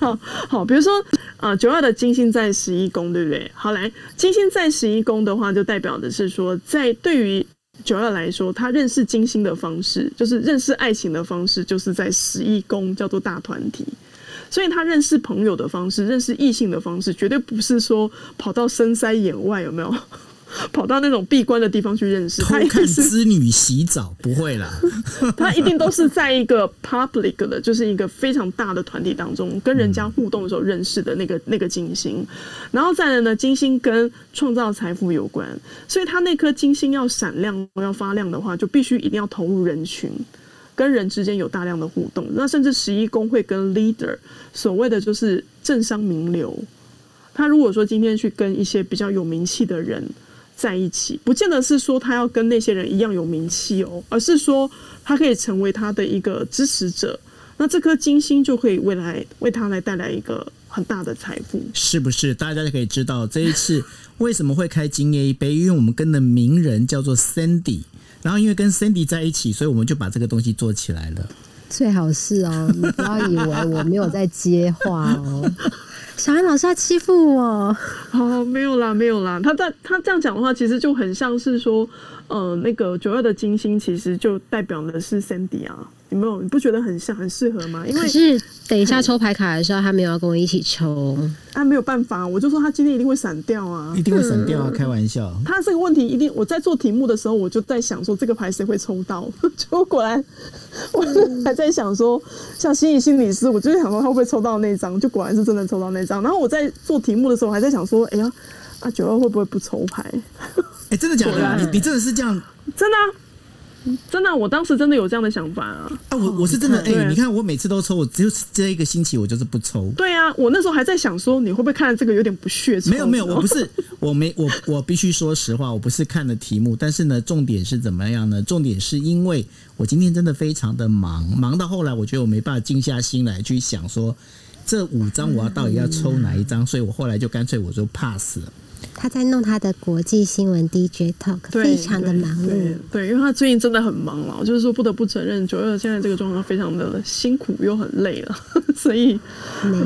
好，(laughs) 好，比如说，啊，九二的金星在十一宫，对不对？好，来，金星在十一宫的话，就代表的是说，在对于九二来说，他认识金星的方式，就是认识爱情的方式，就是在十一宫叫做大团体。所以他认识朋友的方式，认识异性的方式，绝对不是说跑到深山野外，有没有？(laughs) 跑到那种闭关的地方去认识，偷看织女洗澡不会啦，(laughs) 他一定都是在一个 public 的，就是一个非常大的团体当中，跟人家互动的时候认识的那个 (laughs) 那个金星，然后再来呢，金星跟创造财富有关，所以他那颗金星要闪亮要发亮的话，就必须一定要投入人群，跟人之间有大量的互动，那甚至十一宫会跟 leader 所谓的就是政商名流，他如果说今天去跟一些比较有名气的人。在一起，不见得是说他要跟那些人一样有名气哦，而是说他可以成为他的一个支持者。那这颗金星就可以未来为他来带来一个很大的财富，是不是？大家就可以知道这一次为什么会开金叶一杯，因为我们跟的名人叫做 Sandy，然后因为跟 Sandy 在一起，所以我们就把这个东西做起来了。最好是哦，你不要以为我没有在接话哦。小安老师在欺负我？哦，没有啦，没有啦。他在他这样讲的话，其实就很像是说，呃，那个九二的金星，其实就代表的是 Cindy 啊。有没有？你不觉得很像，很适合吗？因为是等一下抽牌卡的时候，他没有要跟我一起抽。啊，没有办法，我就说他今天一定会闪掉啊，一定会闪掉啊，开玩笑。他这个问题一定，我在做题目的时候，我就在想说，这个牌谁会抽到？(laughs) 结果果然，我还在想说，像心理心理师，我就是想说他会不会抽到那张？就果然是真的抽到那张。然后我在做题目的时候，还在想说，哎呀，啊九二会不会不抽牌？哎，真的假的？(laughs) 你你真的是这样？真的。真的，我当时真的有这样的想法啊！啊，我我是真的哎，你看我每次都抽，我只有这一个星期我就是不抽。对啊，我那时候还在想说，你会不会看这个有点不屑？没有没有，我不是，(laughs) 我没我我必须说实话，我不是看的题目，但是呢，重点是怎么样呢？重点是因为我今天真的非常的忙，忙到后来我觉得我没办法静下心来去想说这五张我要到底要抽哪一张，所以我后来就干脆我就 pass 了。他在弄他的国际新闻 DJ talk，非常的忙碌。对，因为他最近真的很忙了，就是说不得不承认，九二现在这个状况非常的辛苦又很累了。(laughs) 所以，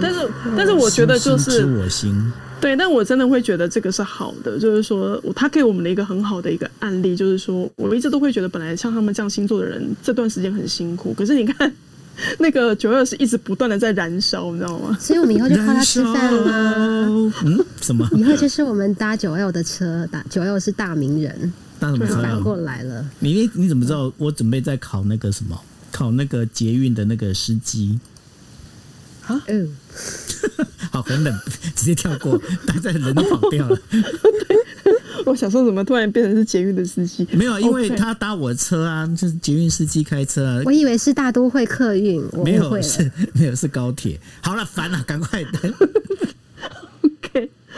但是但是我觉得就是我心。对，但我真的会觉得这个是好的，就是说他给我们的一个很好的一个案例，就是说我一直都会觉得，本来像他们这样星座的人，这段时间很辛苦，可是你看。(laughs) 那个九二是一直不断的在燃烧，你知道吗？所以我们以后就靠它吃饭了。嗯，什么？以后就是我们搭九二的车，搭九二是大名人。搭什么车啊赶？过来了。你你你怎么知道？我准备在考那个什么，考那个捷运的那个司机。嗯，(laughs) 好，很冷，直接跳过，大家人都跑掉了。(laughs) 我想说怎么突然变成是捷运的司机？没有，因为他搭我车啊，就是捷运司机开车啊我，以为是大都会客运，我没。有是没有是高铁。好了，烦了，赶快。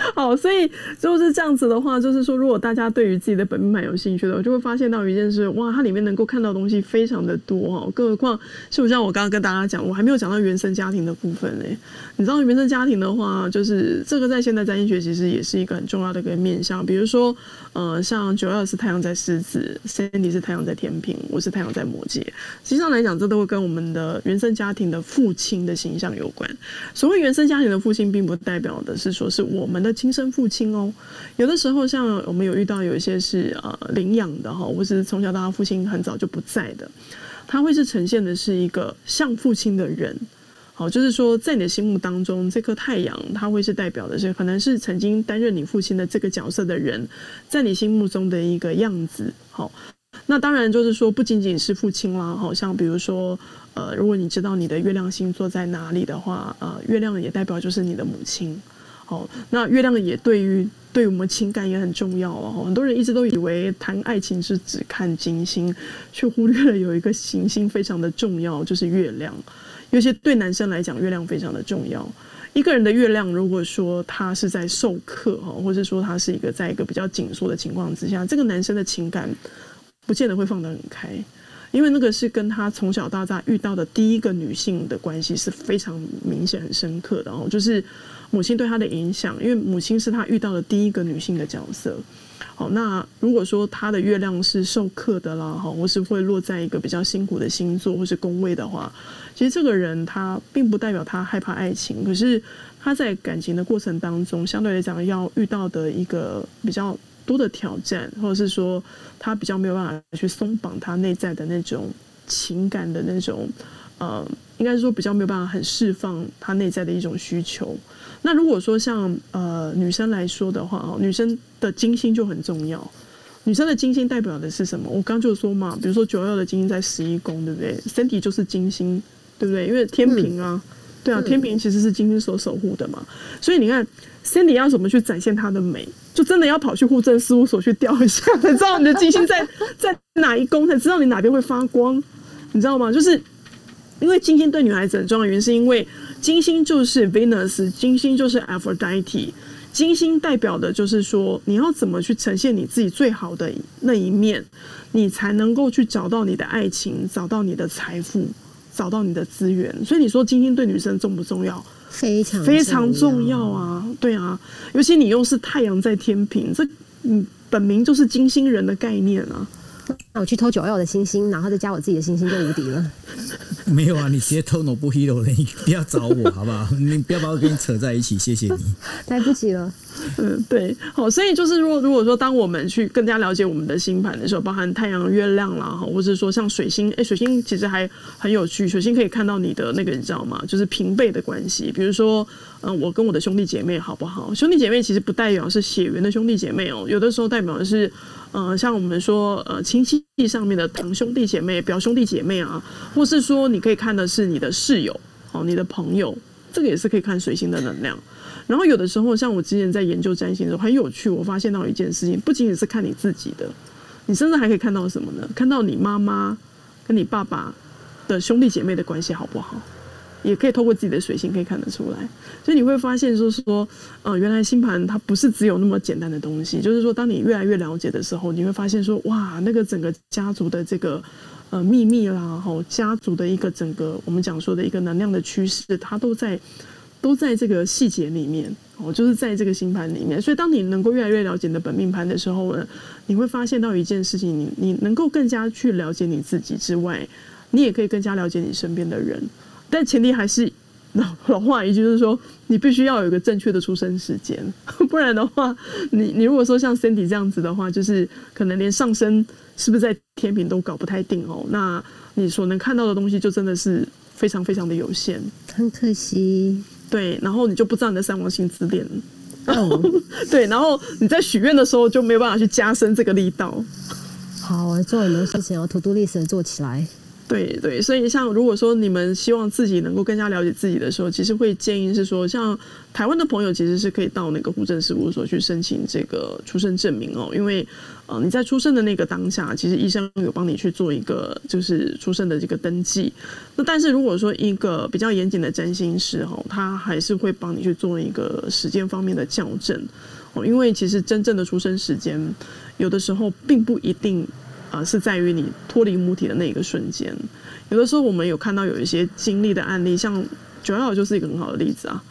(laughs) 好，所以就是这样子的话，就是说，如果大家对于自己的本命盘有兴趣的我，就会发现到一件事，哇，它里面能够看到东西非常的多哦。更何况，就像我刚刚跟大家讲，我还没有讲到原生家庭的部分嘞。你知道原生家庭的话，就是这个在现代占星学其实也是一个很重要的一个面向。比如说，呃，像九二是太阳在狮子，Sandy 是太阳在天平，我是太阳在摩羯。实际上来讲，这都会跟我们的原生家庭的父亲的形象有关。所谓原生家庭的父亲，并不代表的是说是我们的亲生父亲哦。有的时候，像我们有遇到有一些是呃领养的哈，或是从小到大父亲很早就不在的，他会是呈现的是一个像父亲的人。好，就是说，在你的心目当中，这颗太阳，它会是代表的是，可能是曾经担任你父亲的这个角色的人，在你心目中的一个样子。好，那当然就是说，不仅仅是父亲啦，好像比如说，呃，如果你知道你的月亮星座在哪里的话，呃，月亮也代表就是你的母亲。哦，那月亮也对于对我们情感也很重要哦。很多人一直都以为谈爱情是只看金星，却忽略了有一个行星非常的重要，就是月亮。尤其对男生来讲，月亮非常的重要。一个人的月亮，如果说他是在受克哈，或者说他是一个在一个比较紧缩的情况之下，这个男生的情感不见得会放得很开，因为那个是跟他从小到大遇到的第一个女性的关系是非常明显、很深刻的哦，就是母亲对他的影响，因为母亲是他遇到的第一个女性的角色。好，那如果说他的月亮是受克的啦，哈，或是会落在一个比较辛苦的星座或是宫位的话，其实这个人他并不代表他害怕爱情，可是他在感情的过程当中，相对来讲要遇到的一个比较多的挑战，或者是说他比较没有办法去松绑他内在的那种情感的那种，呃，应该是说比较没有办法很释放他内在的一种需求。那如果说像呃女生来说的话，哦，女生的金星就很重要。女生的金星代表的是什么？我刚就说嘛，比如说九二的金星在十一宫，对不对？Cindy 就是金星，对不对？因为天平啊，对啊，天平其实是金星所守护的嘛。所以你看，Cindy 要怎么去展现她的美，就真的要跑去户政事务所去调一下，才知道你的金星在 (laughs) 在哪一宫，才知道你哪边会发光，你知道吗？就是因为金星对女孩子很重要的原因，是因为金星就是 Venus，金星就是 Aphrodite，金星代表的就是说你要怎么去呈现你自己最好的那一面，你才能够去找到你的爱情，找到你的财富，找到你的资源。所以你说金星对女生重不重要？非常非常重要。啊，对啊，尤其你又是太阳在天平，这嗯本名就是金星人的概念啊。那 (laughs) 我去偷九幺的星星，然后再加我自己的星星，就无敌了。(laughs) 没有啊，你直接偷 No 不 Hero 了，你不要找我好不好？你不要把我跟你扯在一起，谢谢你。(laughs) 来不及了。嗯，对，好，所以就是如果如果说当我们去更加了解我们的星盘的时候，包含太阳、月亮啦，哈，或者说像水星，哎，水星其实还很有趣，水星可以看到你的那个你知道吗？就是平辈的关系，比如说，嗯，我跟我的兄弟姐妹好不好？兄弟姐妹其实不代表是血缘的兄弟姐妹哦，有的时候代表的是，呃，像我们说，呃，亲戚上面的堂兄弟姐妹、表兄弟姐妹啊，或是说你可以看的是你的室友，哦，你的朋友，这个也是可以看水星的能量。然后有的时候，像我之前在研究占星的时候，很有趣，我发现到一件事情，不仅仅是看你自己的，你甚至还可以看到什么呢？看到你妈妈跟你爸爸的兄弟姐妹的关系好不好？也可以透过自己的水星可以看得出来，所以你会发现，就是说，呃，原来星盘它不是只有那么简单的东西，就是说，当你越来越了解的时候，你会发现说，哇，那个整个家族的这个呃秘密啦，吼，家族的一个整个我们讲说的一个能量的趋势，它都在都在这个细节里面哦，就是在这个星盘里面。所以，当你能够越来越了解你的本命盘的时候呢，你会发现到一件事情，你你能够更加去了解你自己之外，你也可以更加了解你身边的人。但前提还是老老话一句，就是说你必须要有一个正确的出生时间，(laughs) 不然的话，你你如果说像 Cindy 这样子的话，就是可能连上升是不是在天平都搞不太定哦。那你所能看到的东西就真的是非常非常的有限。很可惜，对，然后你就不知道你的三王星之恋。(laughs) 对，然后你在许愿的时候就没有办法去加深这个力道。好，我做很多事情，要 to do list 做起来。对对，所以像如果说你们希望自己能够更加了解自己的时候，其实会建议是说，像台湾的朋友其实是可以到那个户政事务所去申请这个出生证明哦，因为呃你在出生的那个当下，其实医生有帮你去做一个就是出生的这个登记。那但是如果说一个比较严谨的占星师哈，他还是会帮你去做一个时间方面的校正哦，因为其实真正的出生时间有的时候并不一定。啊，是在于你脱离母体的那一个瞬间。有的时候我们有看到有一些经历的案例，像九幺就是一个很好的例子啊。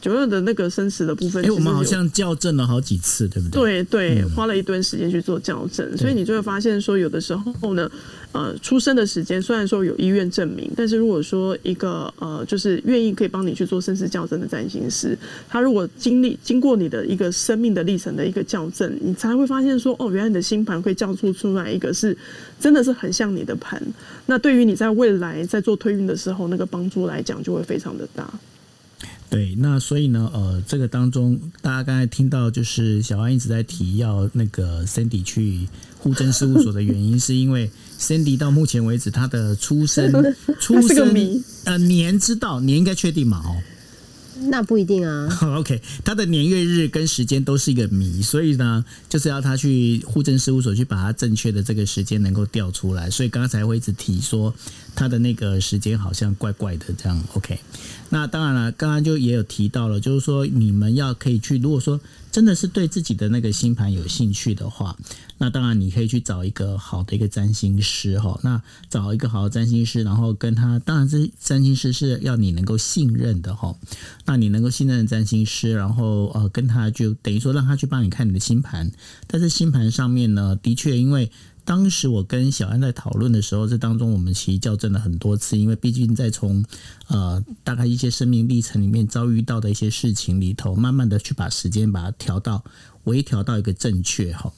九二的那个生死的部分，哎，我们好像校正了好几次，对不对？对对，花了一段时间去做校正，所以你就会发现说，有的时候呢，呃，出生的时间虽然说有医院证明，但是如果说一个呃，就是愿意可以帮你去做生死校正的占星师，他如果经历经过你的一个生命的历程的一个校正，你才会发现说，哦，原来你的星盘会校出出来一个是真的是很像你的盘，那对于你在未来在做推运的时候，那个帮助来讲就会非常的大。对，那所以呢，呃，这个当中，大家刚才听到就是小安一直在提要那个 Cindy 去户政事务所的原因，是因为 Cindy 到目前为止他的出生 (laughs) 出生呃年知道年应该确定嘛？哦。那不一定啊。(laughs) OK，他的年月日跟时间都是一个谜，所以呢，就是要他去户政事务所去把他正确的这个时间能够调出来。所以刚才会一直提说他的那个时间好像怪怪的这样。OK，那当然了，刚刚就也有提到了，就是说你们要可以去，如果说。真的是对自己的那个星盘有兴趣的话，那当然你可以去找一个好的一个占星师哈。那找一个好的占星师，然后跟他，当然这占星师是要你能够信任的哈。那你能够信任的占星师，然后呃跟他就等于说让他去帮你看你的星盘。但是星盘上面呢，的确因为。当时我跟小安在讨论的时候，这当中我们其实校正了很多次，因为毕竟在从呃大概一些生命历程里面遭遇到的一些事情里头，慢慢的去把时间把它调到微调到一个正确哈。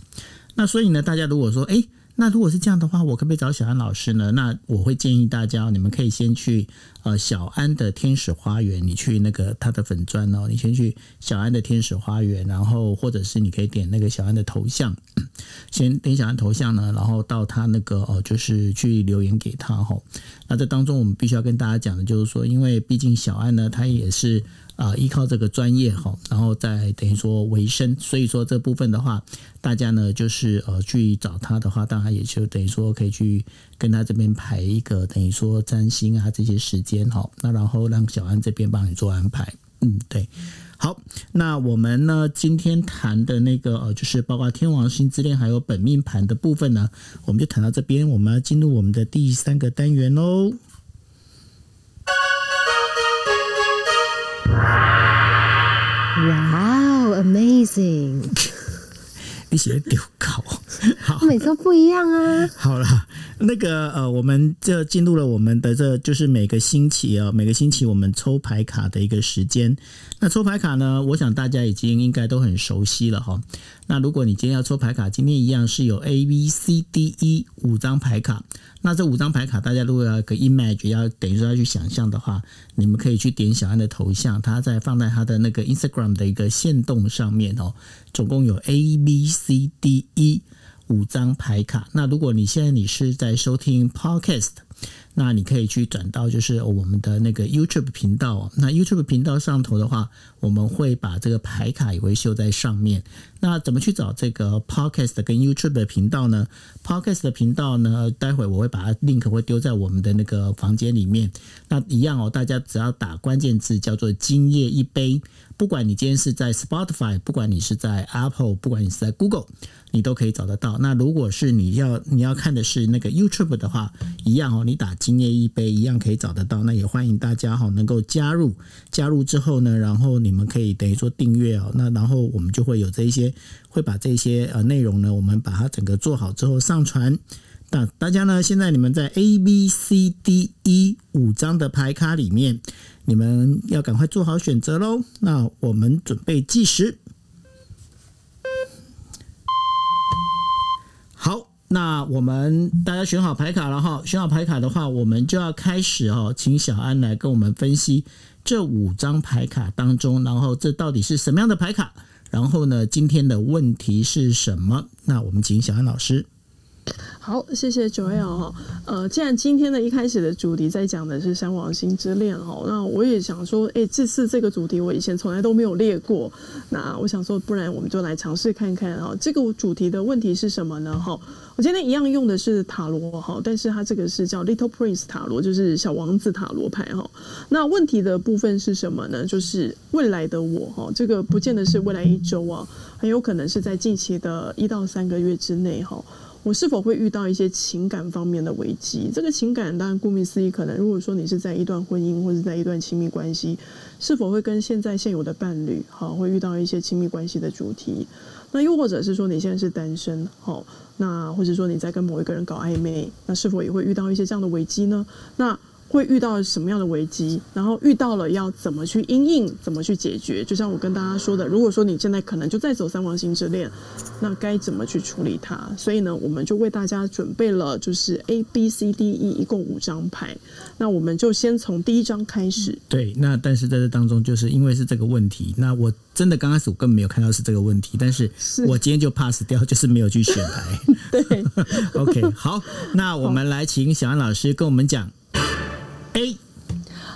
那所以呢，大家如果说哎。那如果是这样的话，我可不可以找小安老师呢？那我会建议大家，你们可以先去呃小安的天使花园，你去那个他的粉砖哦，你先去小安的天使花园，然后或者是你可以点那个小安的头像，(coughs) 先点小安头像呢，然后到他那个哦，就是去留言给他哈。那这当中我们必须要跟大家讲的就是说，因为毕竟小安呢，他也是。啊，依靠这个专业哈，然后再等于说维生，所以说这部分的话，大家呢就是呃去找他的话，当然也就等于说可以去跟他这边排一个等于说占星啊这些时间哈，那然后让小安这边帮你做安排，嗯，对，好，那我们呢今天谈的那个呃就是包括天王星之恋还有本命盘的部分呢，我们就谈到这边，我们要进入我们的第三个单元喽。Wow, amazing！你写的丢稿，(laughs) 好，每个不一样啊。好了，那个呃，我们这进入了我们的这就是每个星期啊，每个星期我们抽牌卡的一个时间。那抽牌卡呢，我想大家已经应该都很熟悉了哈。那如果你今天要抽牌卡，今天一样是有 A、B、C、D、E 五张牌卡。那这五张牌卡，大家如果要个 image，要等于说要去想象的话，你们可以去点小安的头像，他在放在他的那个 Instagram 的一个线动上面哦。总共有 A、B、C、D、E 五张牌卡。那如果你现在你是在收听 Podcast。那你可以去转到就是我们的那个 YouTube 频道，那 YouTube 频道上头的话，我们会把这个牌卡也会秀在上面。那怎么去找这个 Podcast 跟 YouTube 的频道呢？Podcast 的频道呢，待会我会把它 link 会丢在我们的那个房间里面。那一样哦，大家只要打关键字叫做“今夜一杯”，不管你今天是在 Spotify，不管你是在 Apple，不管你是在 Google。你都可以找得到。那如果是你要你要看的是那个 YouTube 的话，一样哦，你打“今夜一杯”一样可以找得到。那也欢迎大家哈能够加入。加入之后呢，然后你们可以等于说订阅哦。那然后我们就会有这一些，会把这些呃内容呢，我们把它整个做好之后上传。那大家呢，现在你们在 A B C D E 五张的牌卡里面，你们要赶快做好选择喽。那我们准备计时。好，那我们大家选好牌卡了哈。选好牌卡的话，我们就要开始哦，请小安来跟我们分析这五张牌卡当中，然后这到底是什么样的牌卡，然后呢，今天的问题是什么？那我们请小安老师。好，谢谢九 L 哈。呃，既然今天的一开始的主题在讲的是三王星之恋哈，那我也想说，哎，这次这个主题我以前从来都没有列过。那我想说，不然我们就来尝试看看哈。这个主题的问题是什么呢？哈，我今天一样用的是塔罗哈，但是它这个是叫 Little Prince 塔罗，就是小王子塔罗牌哈。那问题的部分是什么呢？就是未来的我哈，这个不见得是未来一周啊，很有可能是在近期的一到三个月之内哈。我是否会遇到一些情感方面的危机？这个情感当然顾名思义，可能如果说你是在一段婚姻或者在一段亲密关系，是否会跟现在现有的伴侣，好，会遇到一些亲密关系的主题？那又或者是说你现在是单身，好，那或者说你在跟某一个人搞暧昧，那是否也会遇到一些这样的危机呢？那会遇到什么样的危机？然后遇到了要怎么去应应，怎么去解决？就像我跟大家说的，如果说你现在可能就在走三王星之恋，那该怎么去处理它？所以呢，我们就为大家准备了就是 A B C D E 一共五张牌。那我们就先从第一张开始。对，那但是在这当中，就是因为是这个问题，那我真的刚开始我根本没有看到是这个问题，但是我今天就 pass 掉，就是没有去选牌。(laughs) 对，(laughs) OK，好，那我们来请小安老师跟我们讲。A，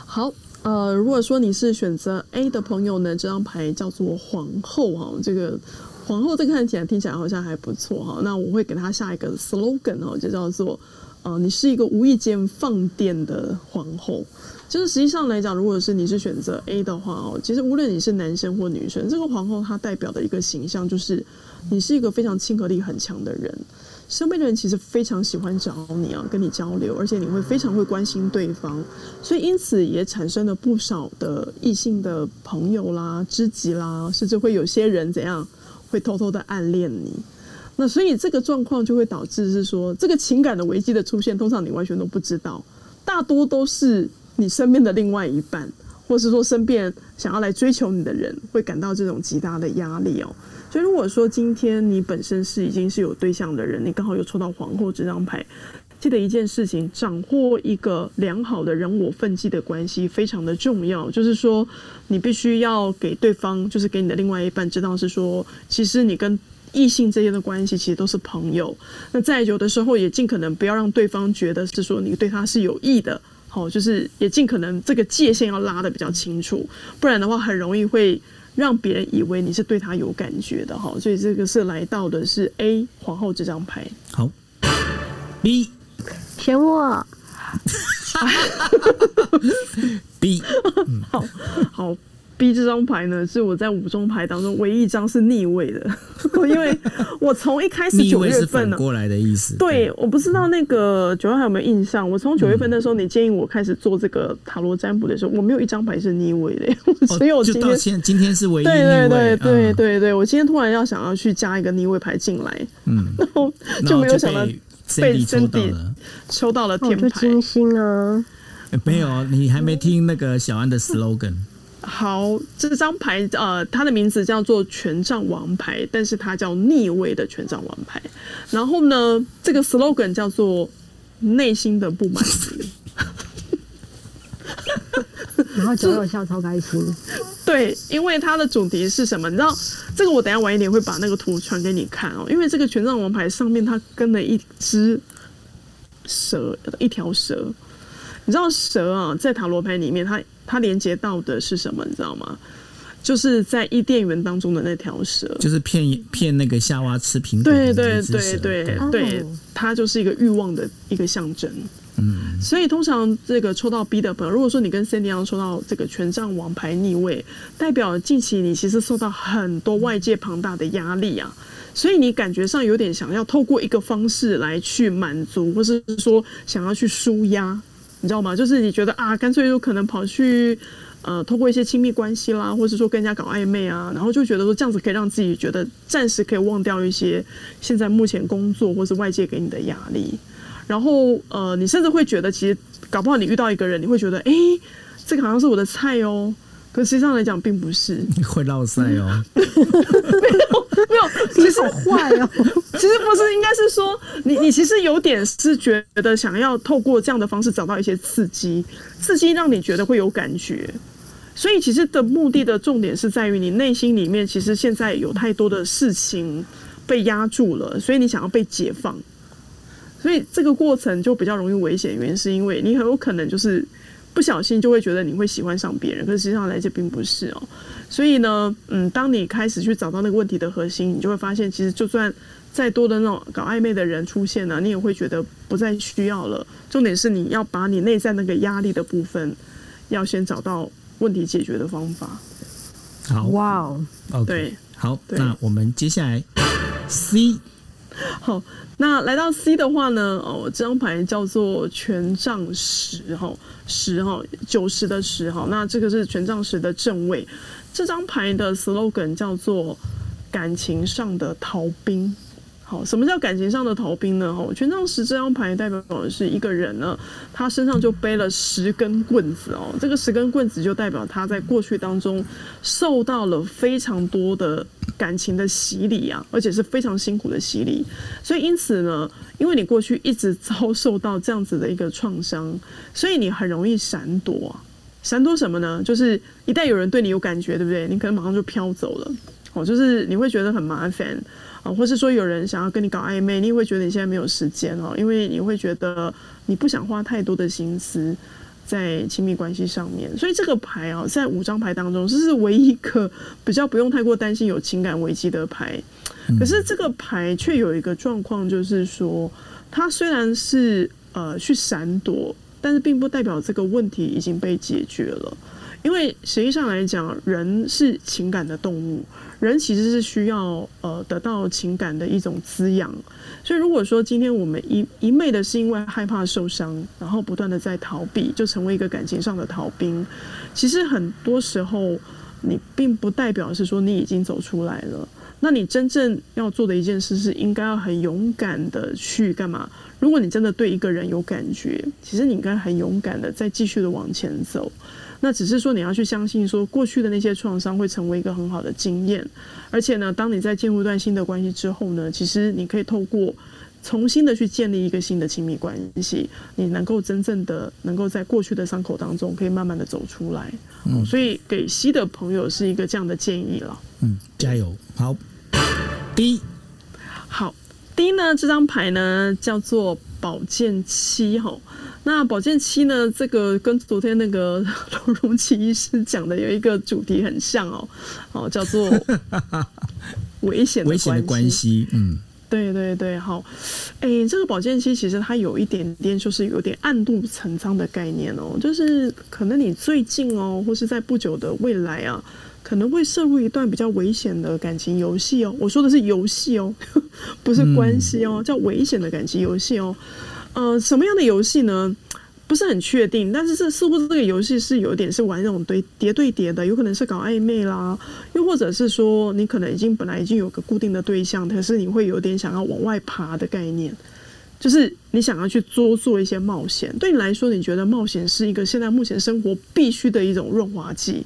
好，呃，如果说你是选择 A 的朋友呢，这张牌叫做皇后哈，这个皇后这看起来听起来好像还不错哈，那我会给他下一个 slogan 哦，就叫做呃，你是一个无意间放电的皇后。就是实际上来讲，如果是你是选择 A 的话哦，其实无论你是男生或女生，这个皇后她代表的一个形象就是你是一个非常亲和力很强的人。身边的人其实非常喜欢找你啊，跟你交流，而且你会非常会关心对方，所以因此也产生了不少的异性的朋友啦、知己啦，甚至会有些人怎样会偷偷的暗恋你。那所以这个状况就会导致是说，这个情感的危机的出现，通常你完全都不知道，大多都是你身边的另外一半，或是说身边想要来追求你的人，会感到这种极大的压力哦。所以，如果说今天你本身是已经是有对象的人，你刚好又抽到皇后这张牌，记得一件事情：掌握一个良好的人我分际的关系非常的重要。就是说，你必须要给对方，就是给你的另外一半知道，是说，其实你跟异性之间的关系其实都是朋友。那在有的时候，也尽可能不要让对方觉得是说你对他是有意的。好，就是也尽可能这个界限要拉的比较清楚，不然的话，很容易会。让别人以为你是对他有感觉的哈，所以这个是来到的是 A 皇后这张牌。好，B 选我。(laughs) B 好 (laughs) 好。B 这张牌呢，是我在五张牌当中唯一一张是逆位的，(laughs) 因为我从一开始九月份呢，过来的意思。对，我不知道那个九月还有没有印象？我从九月份那时候，你建议我开始做这个塔罗占卜的时候，我没有一张牌是逆位的，(laughs) 所以我今天今天是唯一逆位。对对对对对，我今天突然要想要去加一个逆位牌进来，嗯，(laughs) 然后就没有想到被抽到了，抽到了天牌金星啊，没有，你还没听那个小安的 slogan。好，这张牌呃，它的名字叫做权杖王牌，但是它叫逆位的权杖王牌。然后呢，这个 slogan 叫做内心的不满足。然后九九笑超开心。(laughs) 对，因为它的主题是什么？你知道，这个我等下晚一点会把那个图传给你看哦。因为这个权杖王牌上面它跟了一只蛇，一条蛇。你知道蛇啊，在塔罗牌里面，它它连接到的是什么？你知道吗？就是在伊甸园当中的那条蛇，就是骗骗那个夏娃吃苹果。对对对对对，它就是一个欲望的一个象征。嗯，所以通常这个抽到 B 的朋友，如果说你跟 Cindy 一样抽到这个权杖王牌逆位，代表近期你其实受到很多外界庞大的压力啊，所以你感觉上有点想要透过一个方式来去满足，或是说想要去舒压。你知道吗？就是你觉得啊，干脆就可能跑去，呃，通过一些亲密关系啦，或是说跟人家搞暧昧啊，然后就觉得说这样子可以让自己觉得暂时可以忘掉一些现在目前工作或是外界给你的压力，然后呃，你甚至会觉得其实搞不好你遇到一个人，你会觉得哎，这个好像是我的菜哦。可实际上来讲，并不是。(laughs) 会落塞哦，没有没有，其实坏哦，(laughs) 其实不是，应该是说你你其实有点是觉得想要透过这样的方式找到一些刺激，刺激让你觉得会有感觉，所以其实的目的的重点是在于你内心里面，其实现在有太多的事情被压住了，所以你想要被解放。所以这个过程就比较容易危险，原因是因为你很有可能就是不小心就会觉得你会喜欢上别人，可是实际上来这并不是哦。所以呢，嗯，当你开始去找到那个问题的核心，你就会发现，其实就算再多的那种搞暧昧的人出现了，你也会觉得不再需要了。重点是你要把你内在那个压力的部分，要先找到问题解决的方法。好，哇哦对好，对那我们接下来 C 好，那来到 C 的话呢，哦，这张牌叫做权杖十哈，十哈，九十的十哈，那这个是权杖十的正位。这张牌的 slogan 叫做感情上的逃兵。好，什么叫感情上的逃兵呢？哦，权杖十这张牌代表的是一个人呢，他身上就背了十根棍子哦，这个十根棍子就代表他在过去当中受到了非常多的感情的洗礼啊，而且是非常辛苦的洗礼。所以因此呢，因为你过去一直遭受到这样子的一个创伤，所以你很容易闪躲啊。闪躲什么呢？就是一旦有人对你有感觉，对不对？你可能马上就飘走了。哦，就是你会觉得很麻烦啊，或是说有人想要跟你搞暧昧，你也会觉得你现在没有时间哦，因为你会觉得你不想花太多的心思在亲密关系上面。所以这个牌啊，在五张牌当中，这是唯一一个比较不用太过担心有情感危机的牌。可是这个牌却有一个状况，就是说，它虽然是呃去闪躲，但是并不代表这个问题已经被解决了。因为实际上来讲，人是情感的动物，人其实是需要呃得到情感的一种滋养。所以如果说今天我们一一昧的是因为害怕受伤，然后不断的在逃避，就成为一个感情上的逃兵，其实很多时候你并不代表是说你已经走出来了。那你真正要做的一件事是，应该要很勇敢的去干嘛？如果你真的对一个人有感觉，其实你应该很勇敢的再继续的往前走。那只是说你要去相信，说过去的那些创伤会成为一个很好的经验，而且呢，当你在进入一段新的关系之后呢，其实你可以透过重新的去建立一个新的亲密关系，你能够真正的能够在过去的伤口当中，可以慢慢的走出来。嗯，所以给西的朋友是一个这样的建议了。嗯，加油，好第一好，第一呢，这张牌呢叫做宝剑七哈。那保健期呢，这个跟昨天那个 (laughs) 罗荣奇医师讲的有一个主题很像哦，哦，叫做 (laughs) 危险的危险的关系，嗯，对对对，好，哎，这个保健期其实它有一点点就是有点暗度陈仓的概念哦，就是可能你最近哦，或是在不久的未来啊，可能会涉入一段比较危险的感情游戏哦。我说的是游戏哦，(laughs) 不是关系哦，叫危险的感情游戏哦。呃，什么样的游戏呢？不是很确定，但是这似乎这个游戏是有点是玩那种对叠对叠的，有可能是搞暧昧啦，又或者是说你可能已经本来已经有个固定的对象，可是你会有点想要往外爬的概念，就是你想要去多做一些冒险。对你来说，你觉得冒险是一个现在目前生活必须的一种润滑剂。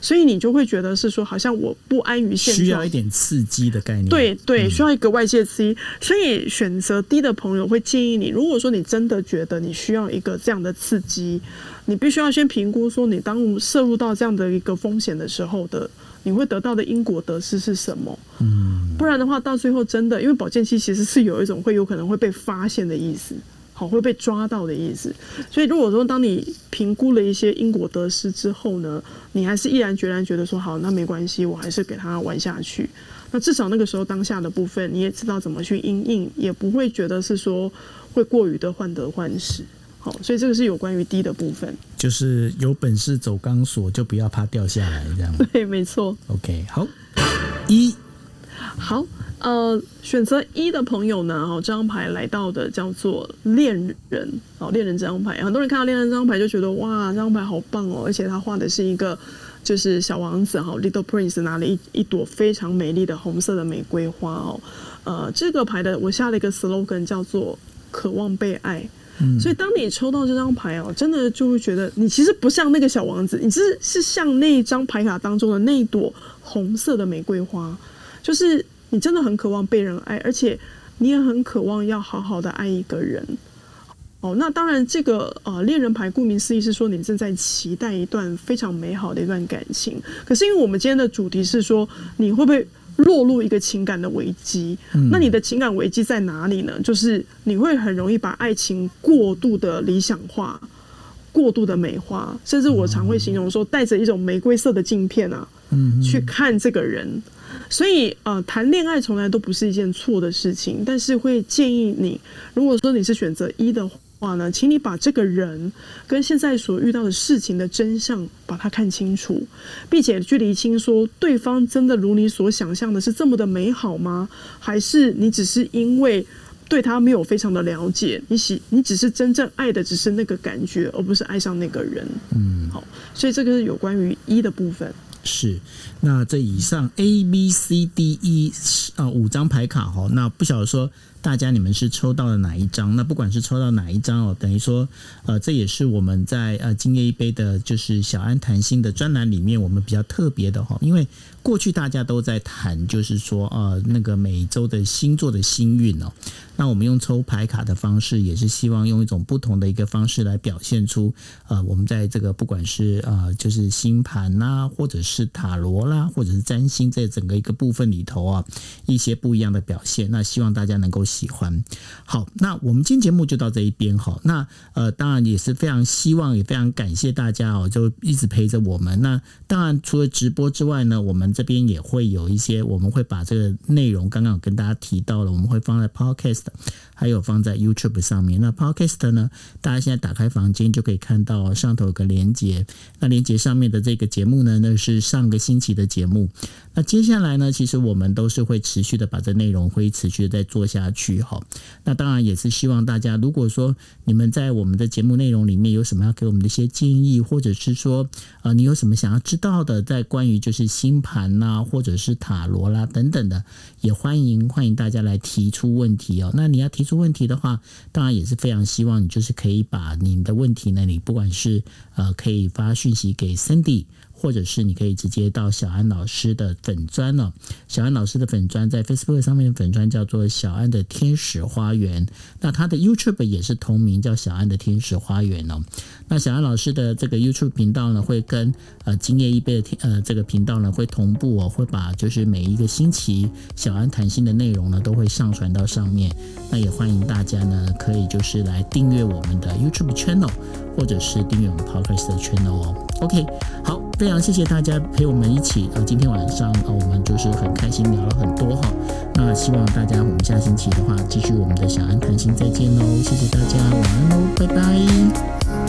所以你就会觉得是说，好像我不安于现状，需要一点刺激的概念。对对，需要一个外界刺激。所以选择低的朋友会建议你，如果说你真的觉得你需要一个这样的刺激，你必须要先评估说，你当摄入到这样的一个风险的时候的，你会得到的因果得失是什么？嗯，不然的话，到最后真的，因为保健期其实是有一种会有可能会被发现的意思。好会被抓到的意思，所以如果说当你评估了一些因果得失之后呢，你还是毅然决然觉得说好，那没关系，我还是给他玩下去。那至少那个时候当下的部分，你也知道怎么去应应，也不会觉得是说会过于的患得患失。好，所以这个是有关于低的部分。就是有本事走钢索，就不要怕掉下来，这样。(laughs) 对，没错。OK，好，一好，呃，选择一的朋友呢，哦，这张牌来到的叫做恋人，哦，恋人这张牌，很多人看到恋人这张牌就觉得哇，这张牌好棒哦，而且他画的是一个就是小王子哈，Little Prince 拿了一一朵非常美丽的红色的玫瑰花哦，呃，这个牌的我下了一个 slogan 叫做渴望被爱。所以，当你抽到这张牌哦，真的就会觉得你其实不像那个小王子，你是是像那一张牌卡当中的那一朵红色的玫瑰花，就是你真的很渴望被人爱，而且你也很渴望要好好的爱一个人。哦，那当然，这个呃恋人牌，顾名思义是说你正在期待一段非常美好的一段感情。可是因为我们今天的主题是说，你会不会落入一个情感的危机？嗯那你的情感危机在哪里呢？就是你会很容易把爱情过度的理想化、过度的美化，甚至我常会形容说，带着一种玫瑰色的镜片啊，嗯，去看这个人。所以呃，谈恋爱从来都不是一件错的事情，但是会建议你，如果说你是选择一的话。呢，请你把这个人跟现在所遇到的事情的真相把它看清楚，并且去厘清说对方真的如你所想象的是这么的美好吗？还是你只是因为对他没有非常的了解，你喜你只是真正爱的只是那个感觉，而不是爱上那个人。嗯，好，所以这个是有关于一的部分。是，那这以上 A B C D E 啊五张牌卡哈，那不晓得说。大家，你们是抽到了哪一张？那不管是抽到哪一张哦，等于说，呃，这也是我们在呃今夜一杯的，就是小安谈心的专栏里面，我们比较特别的哈，因为过去大家都在谈，就是说，呃，那个每周的星座的星运哦，那我们用抽牌卡的方式，也是希望用一种不同的一个方式来表现出，呃，我们在这个不管是呃，就是星盘啦，或者是塔罗啦，或者是占星这整个一个部分里头啊，一些不一样的表现。那希望大家能够。喜欢，好，那我们今天节目就到这一边哈。那呃，当然也是非常希望，也非常感谢大家哦，就一直陪着我们。那当然除了直播之外呢，我们这边也会有一些，我们会把这个内容刚刚有跟大家提到了，我们会放在 Podcast，还有放在 YouTube 上面。那 Podcast 呢，大家现在打开房间就可以看到上头有个连接，那连接上面的这个节目呢，那是上个星期的节目。那接下来呢，其实我们都是会持续的把这内容会持续的再做下去哈。那当然也是希望大家，如果说你们在我们的节目内容里面有什么要给我们的一些建议，或者是说呃你有什么想要知道的，在关于就是星盘呐，或者是塔罗啦等等的，也欢迎欢迎大家来提出问题哦。那你要提出问题的话，当然也是非常希望你就是可以把你的问题呢，你不管是呃可以发讯息给 Cindy。或者是你可以直接到小安老师的粉砖哦，小安老师的粉砖在 Facebook 上面粉砖叫做小安的天使花园，那他的 YouTube 也是同名叫小安的天使花园哦。那小安老师的这个 YouTube 频道呢，会跟呃今夜一杯的呃这个频道呢会同步哦，会把就是每一个星期小安谈心的内容呢都会上传到上面。那也欢迎大家呢可以就是来订阅我们的 YouTube channel，或者是订阅我们 Podcast 的 channel 哦。OK，好。非常谢谢大家陪我们一起，呃，今天晚上呃，我们就是很开心聊了很多哈。那希望大家我们下星期的话，继续我们的小安谈心，再见喽！谢谢大家，晚安喽，拜拜。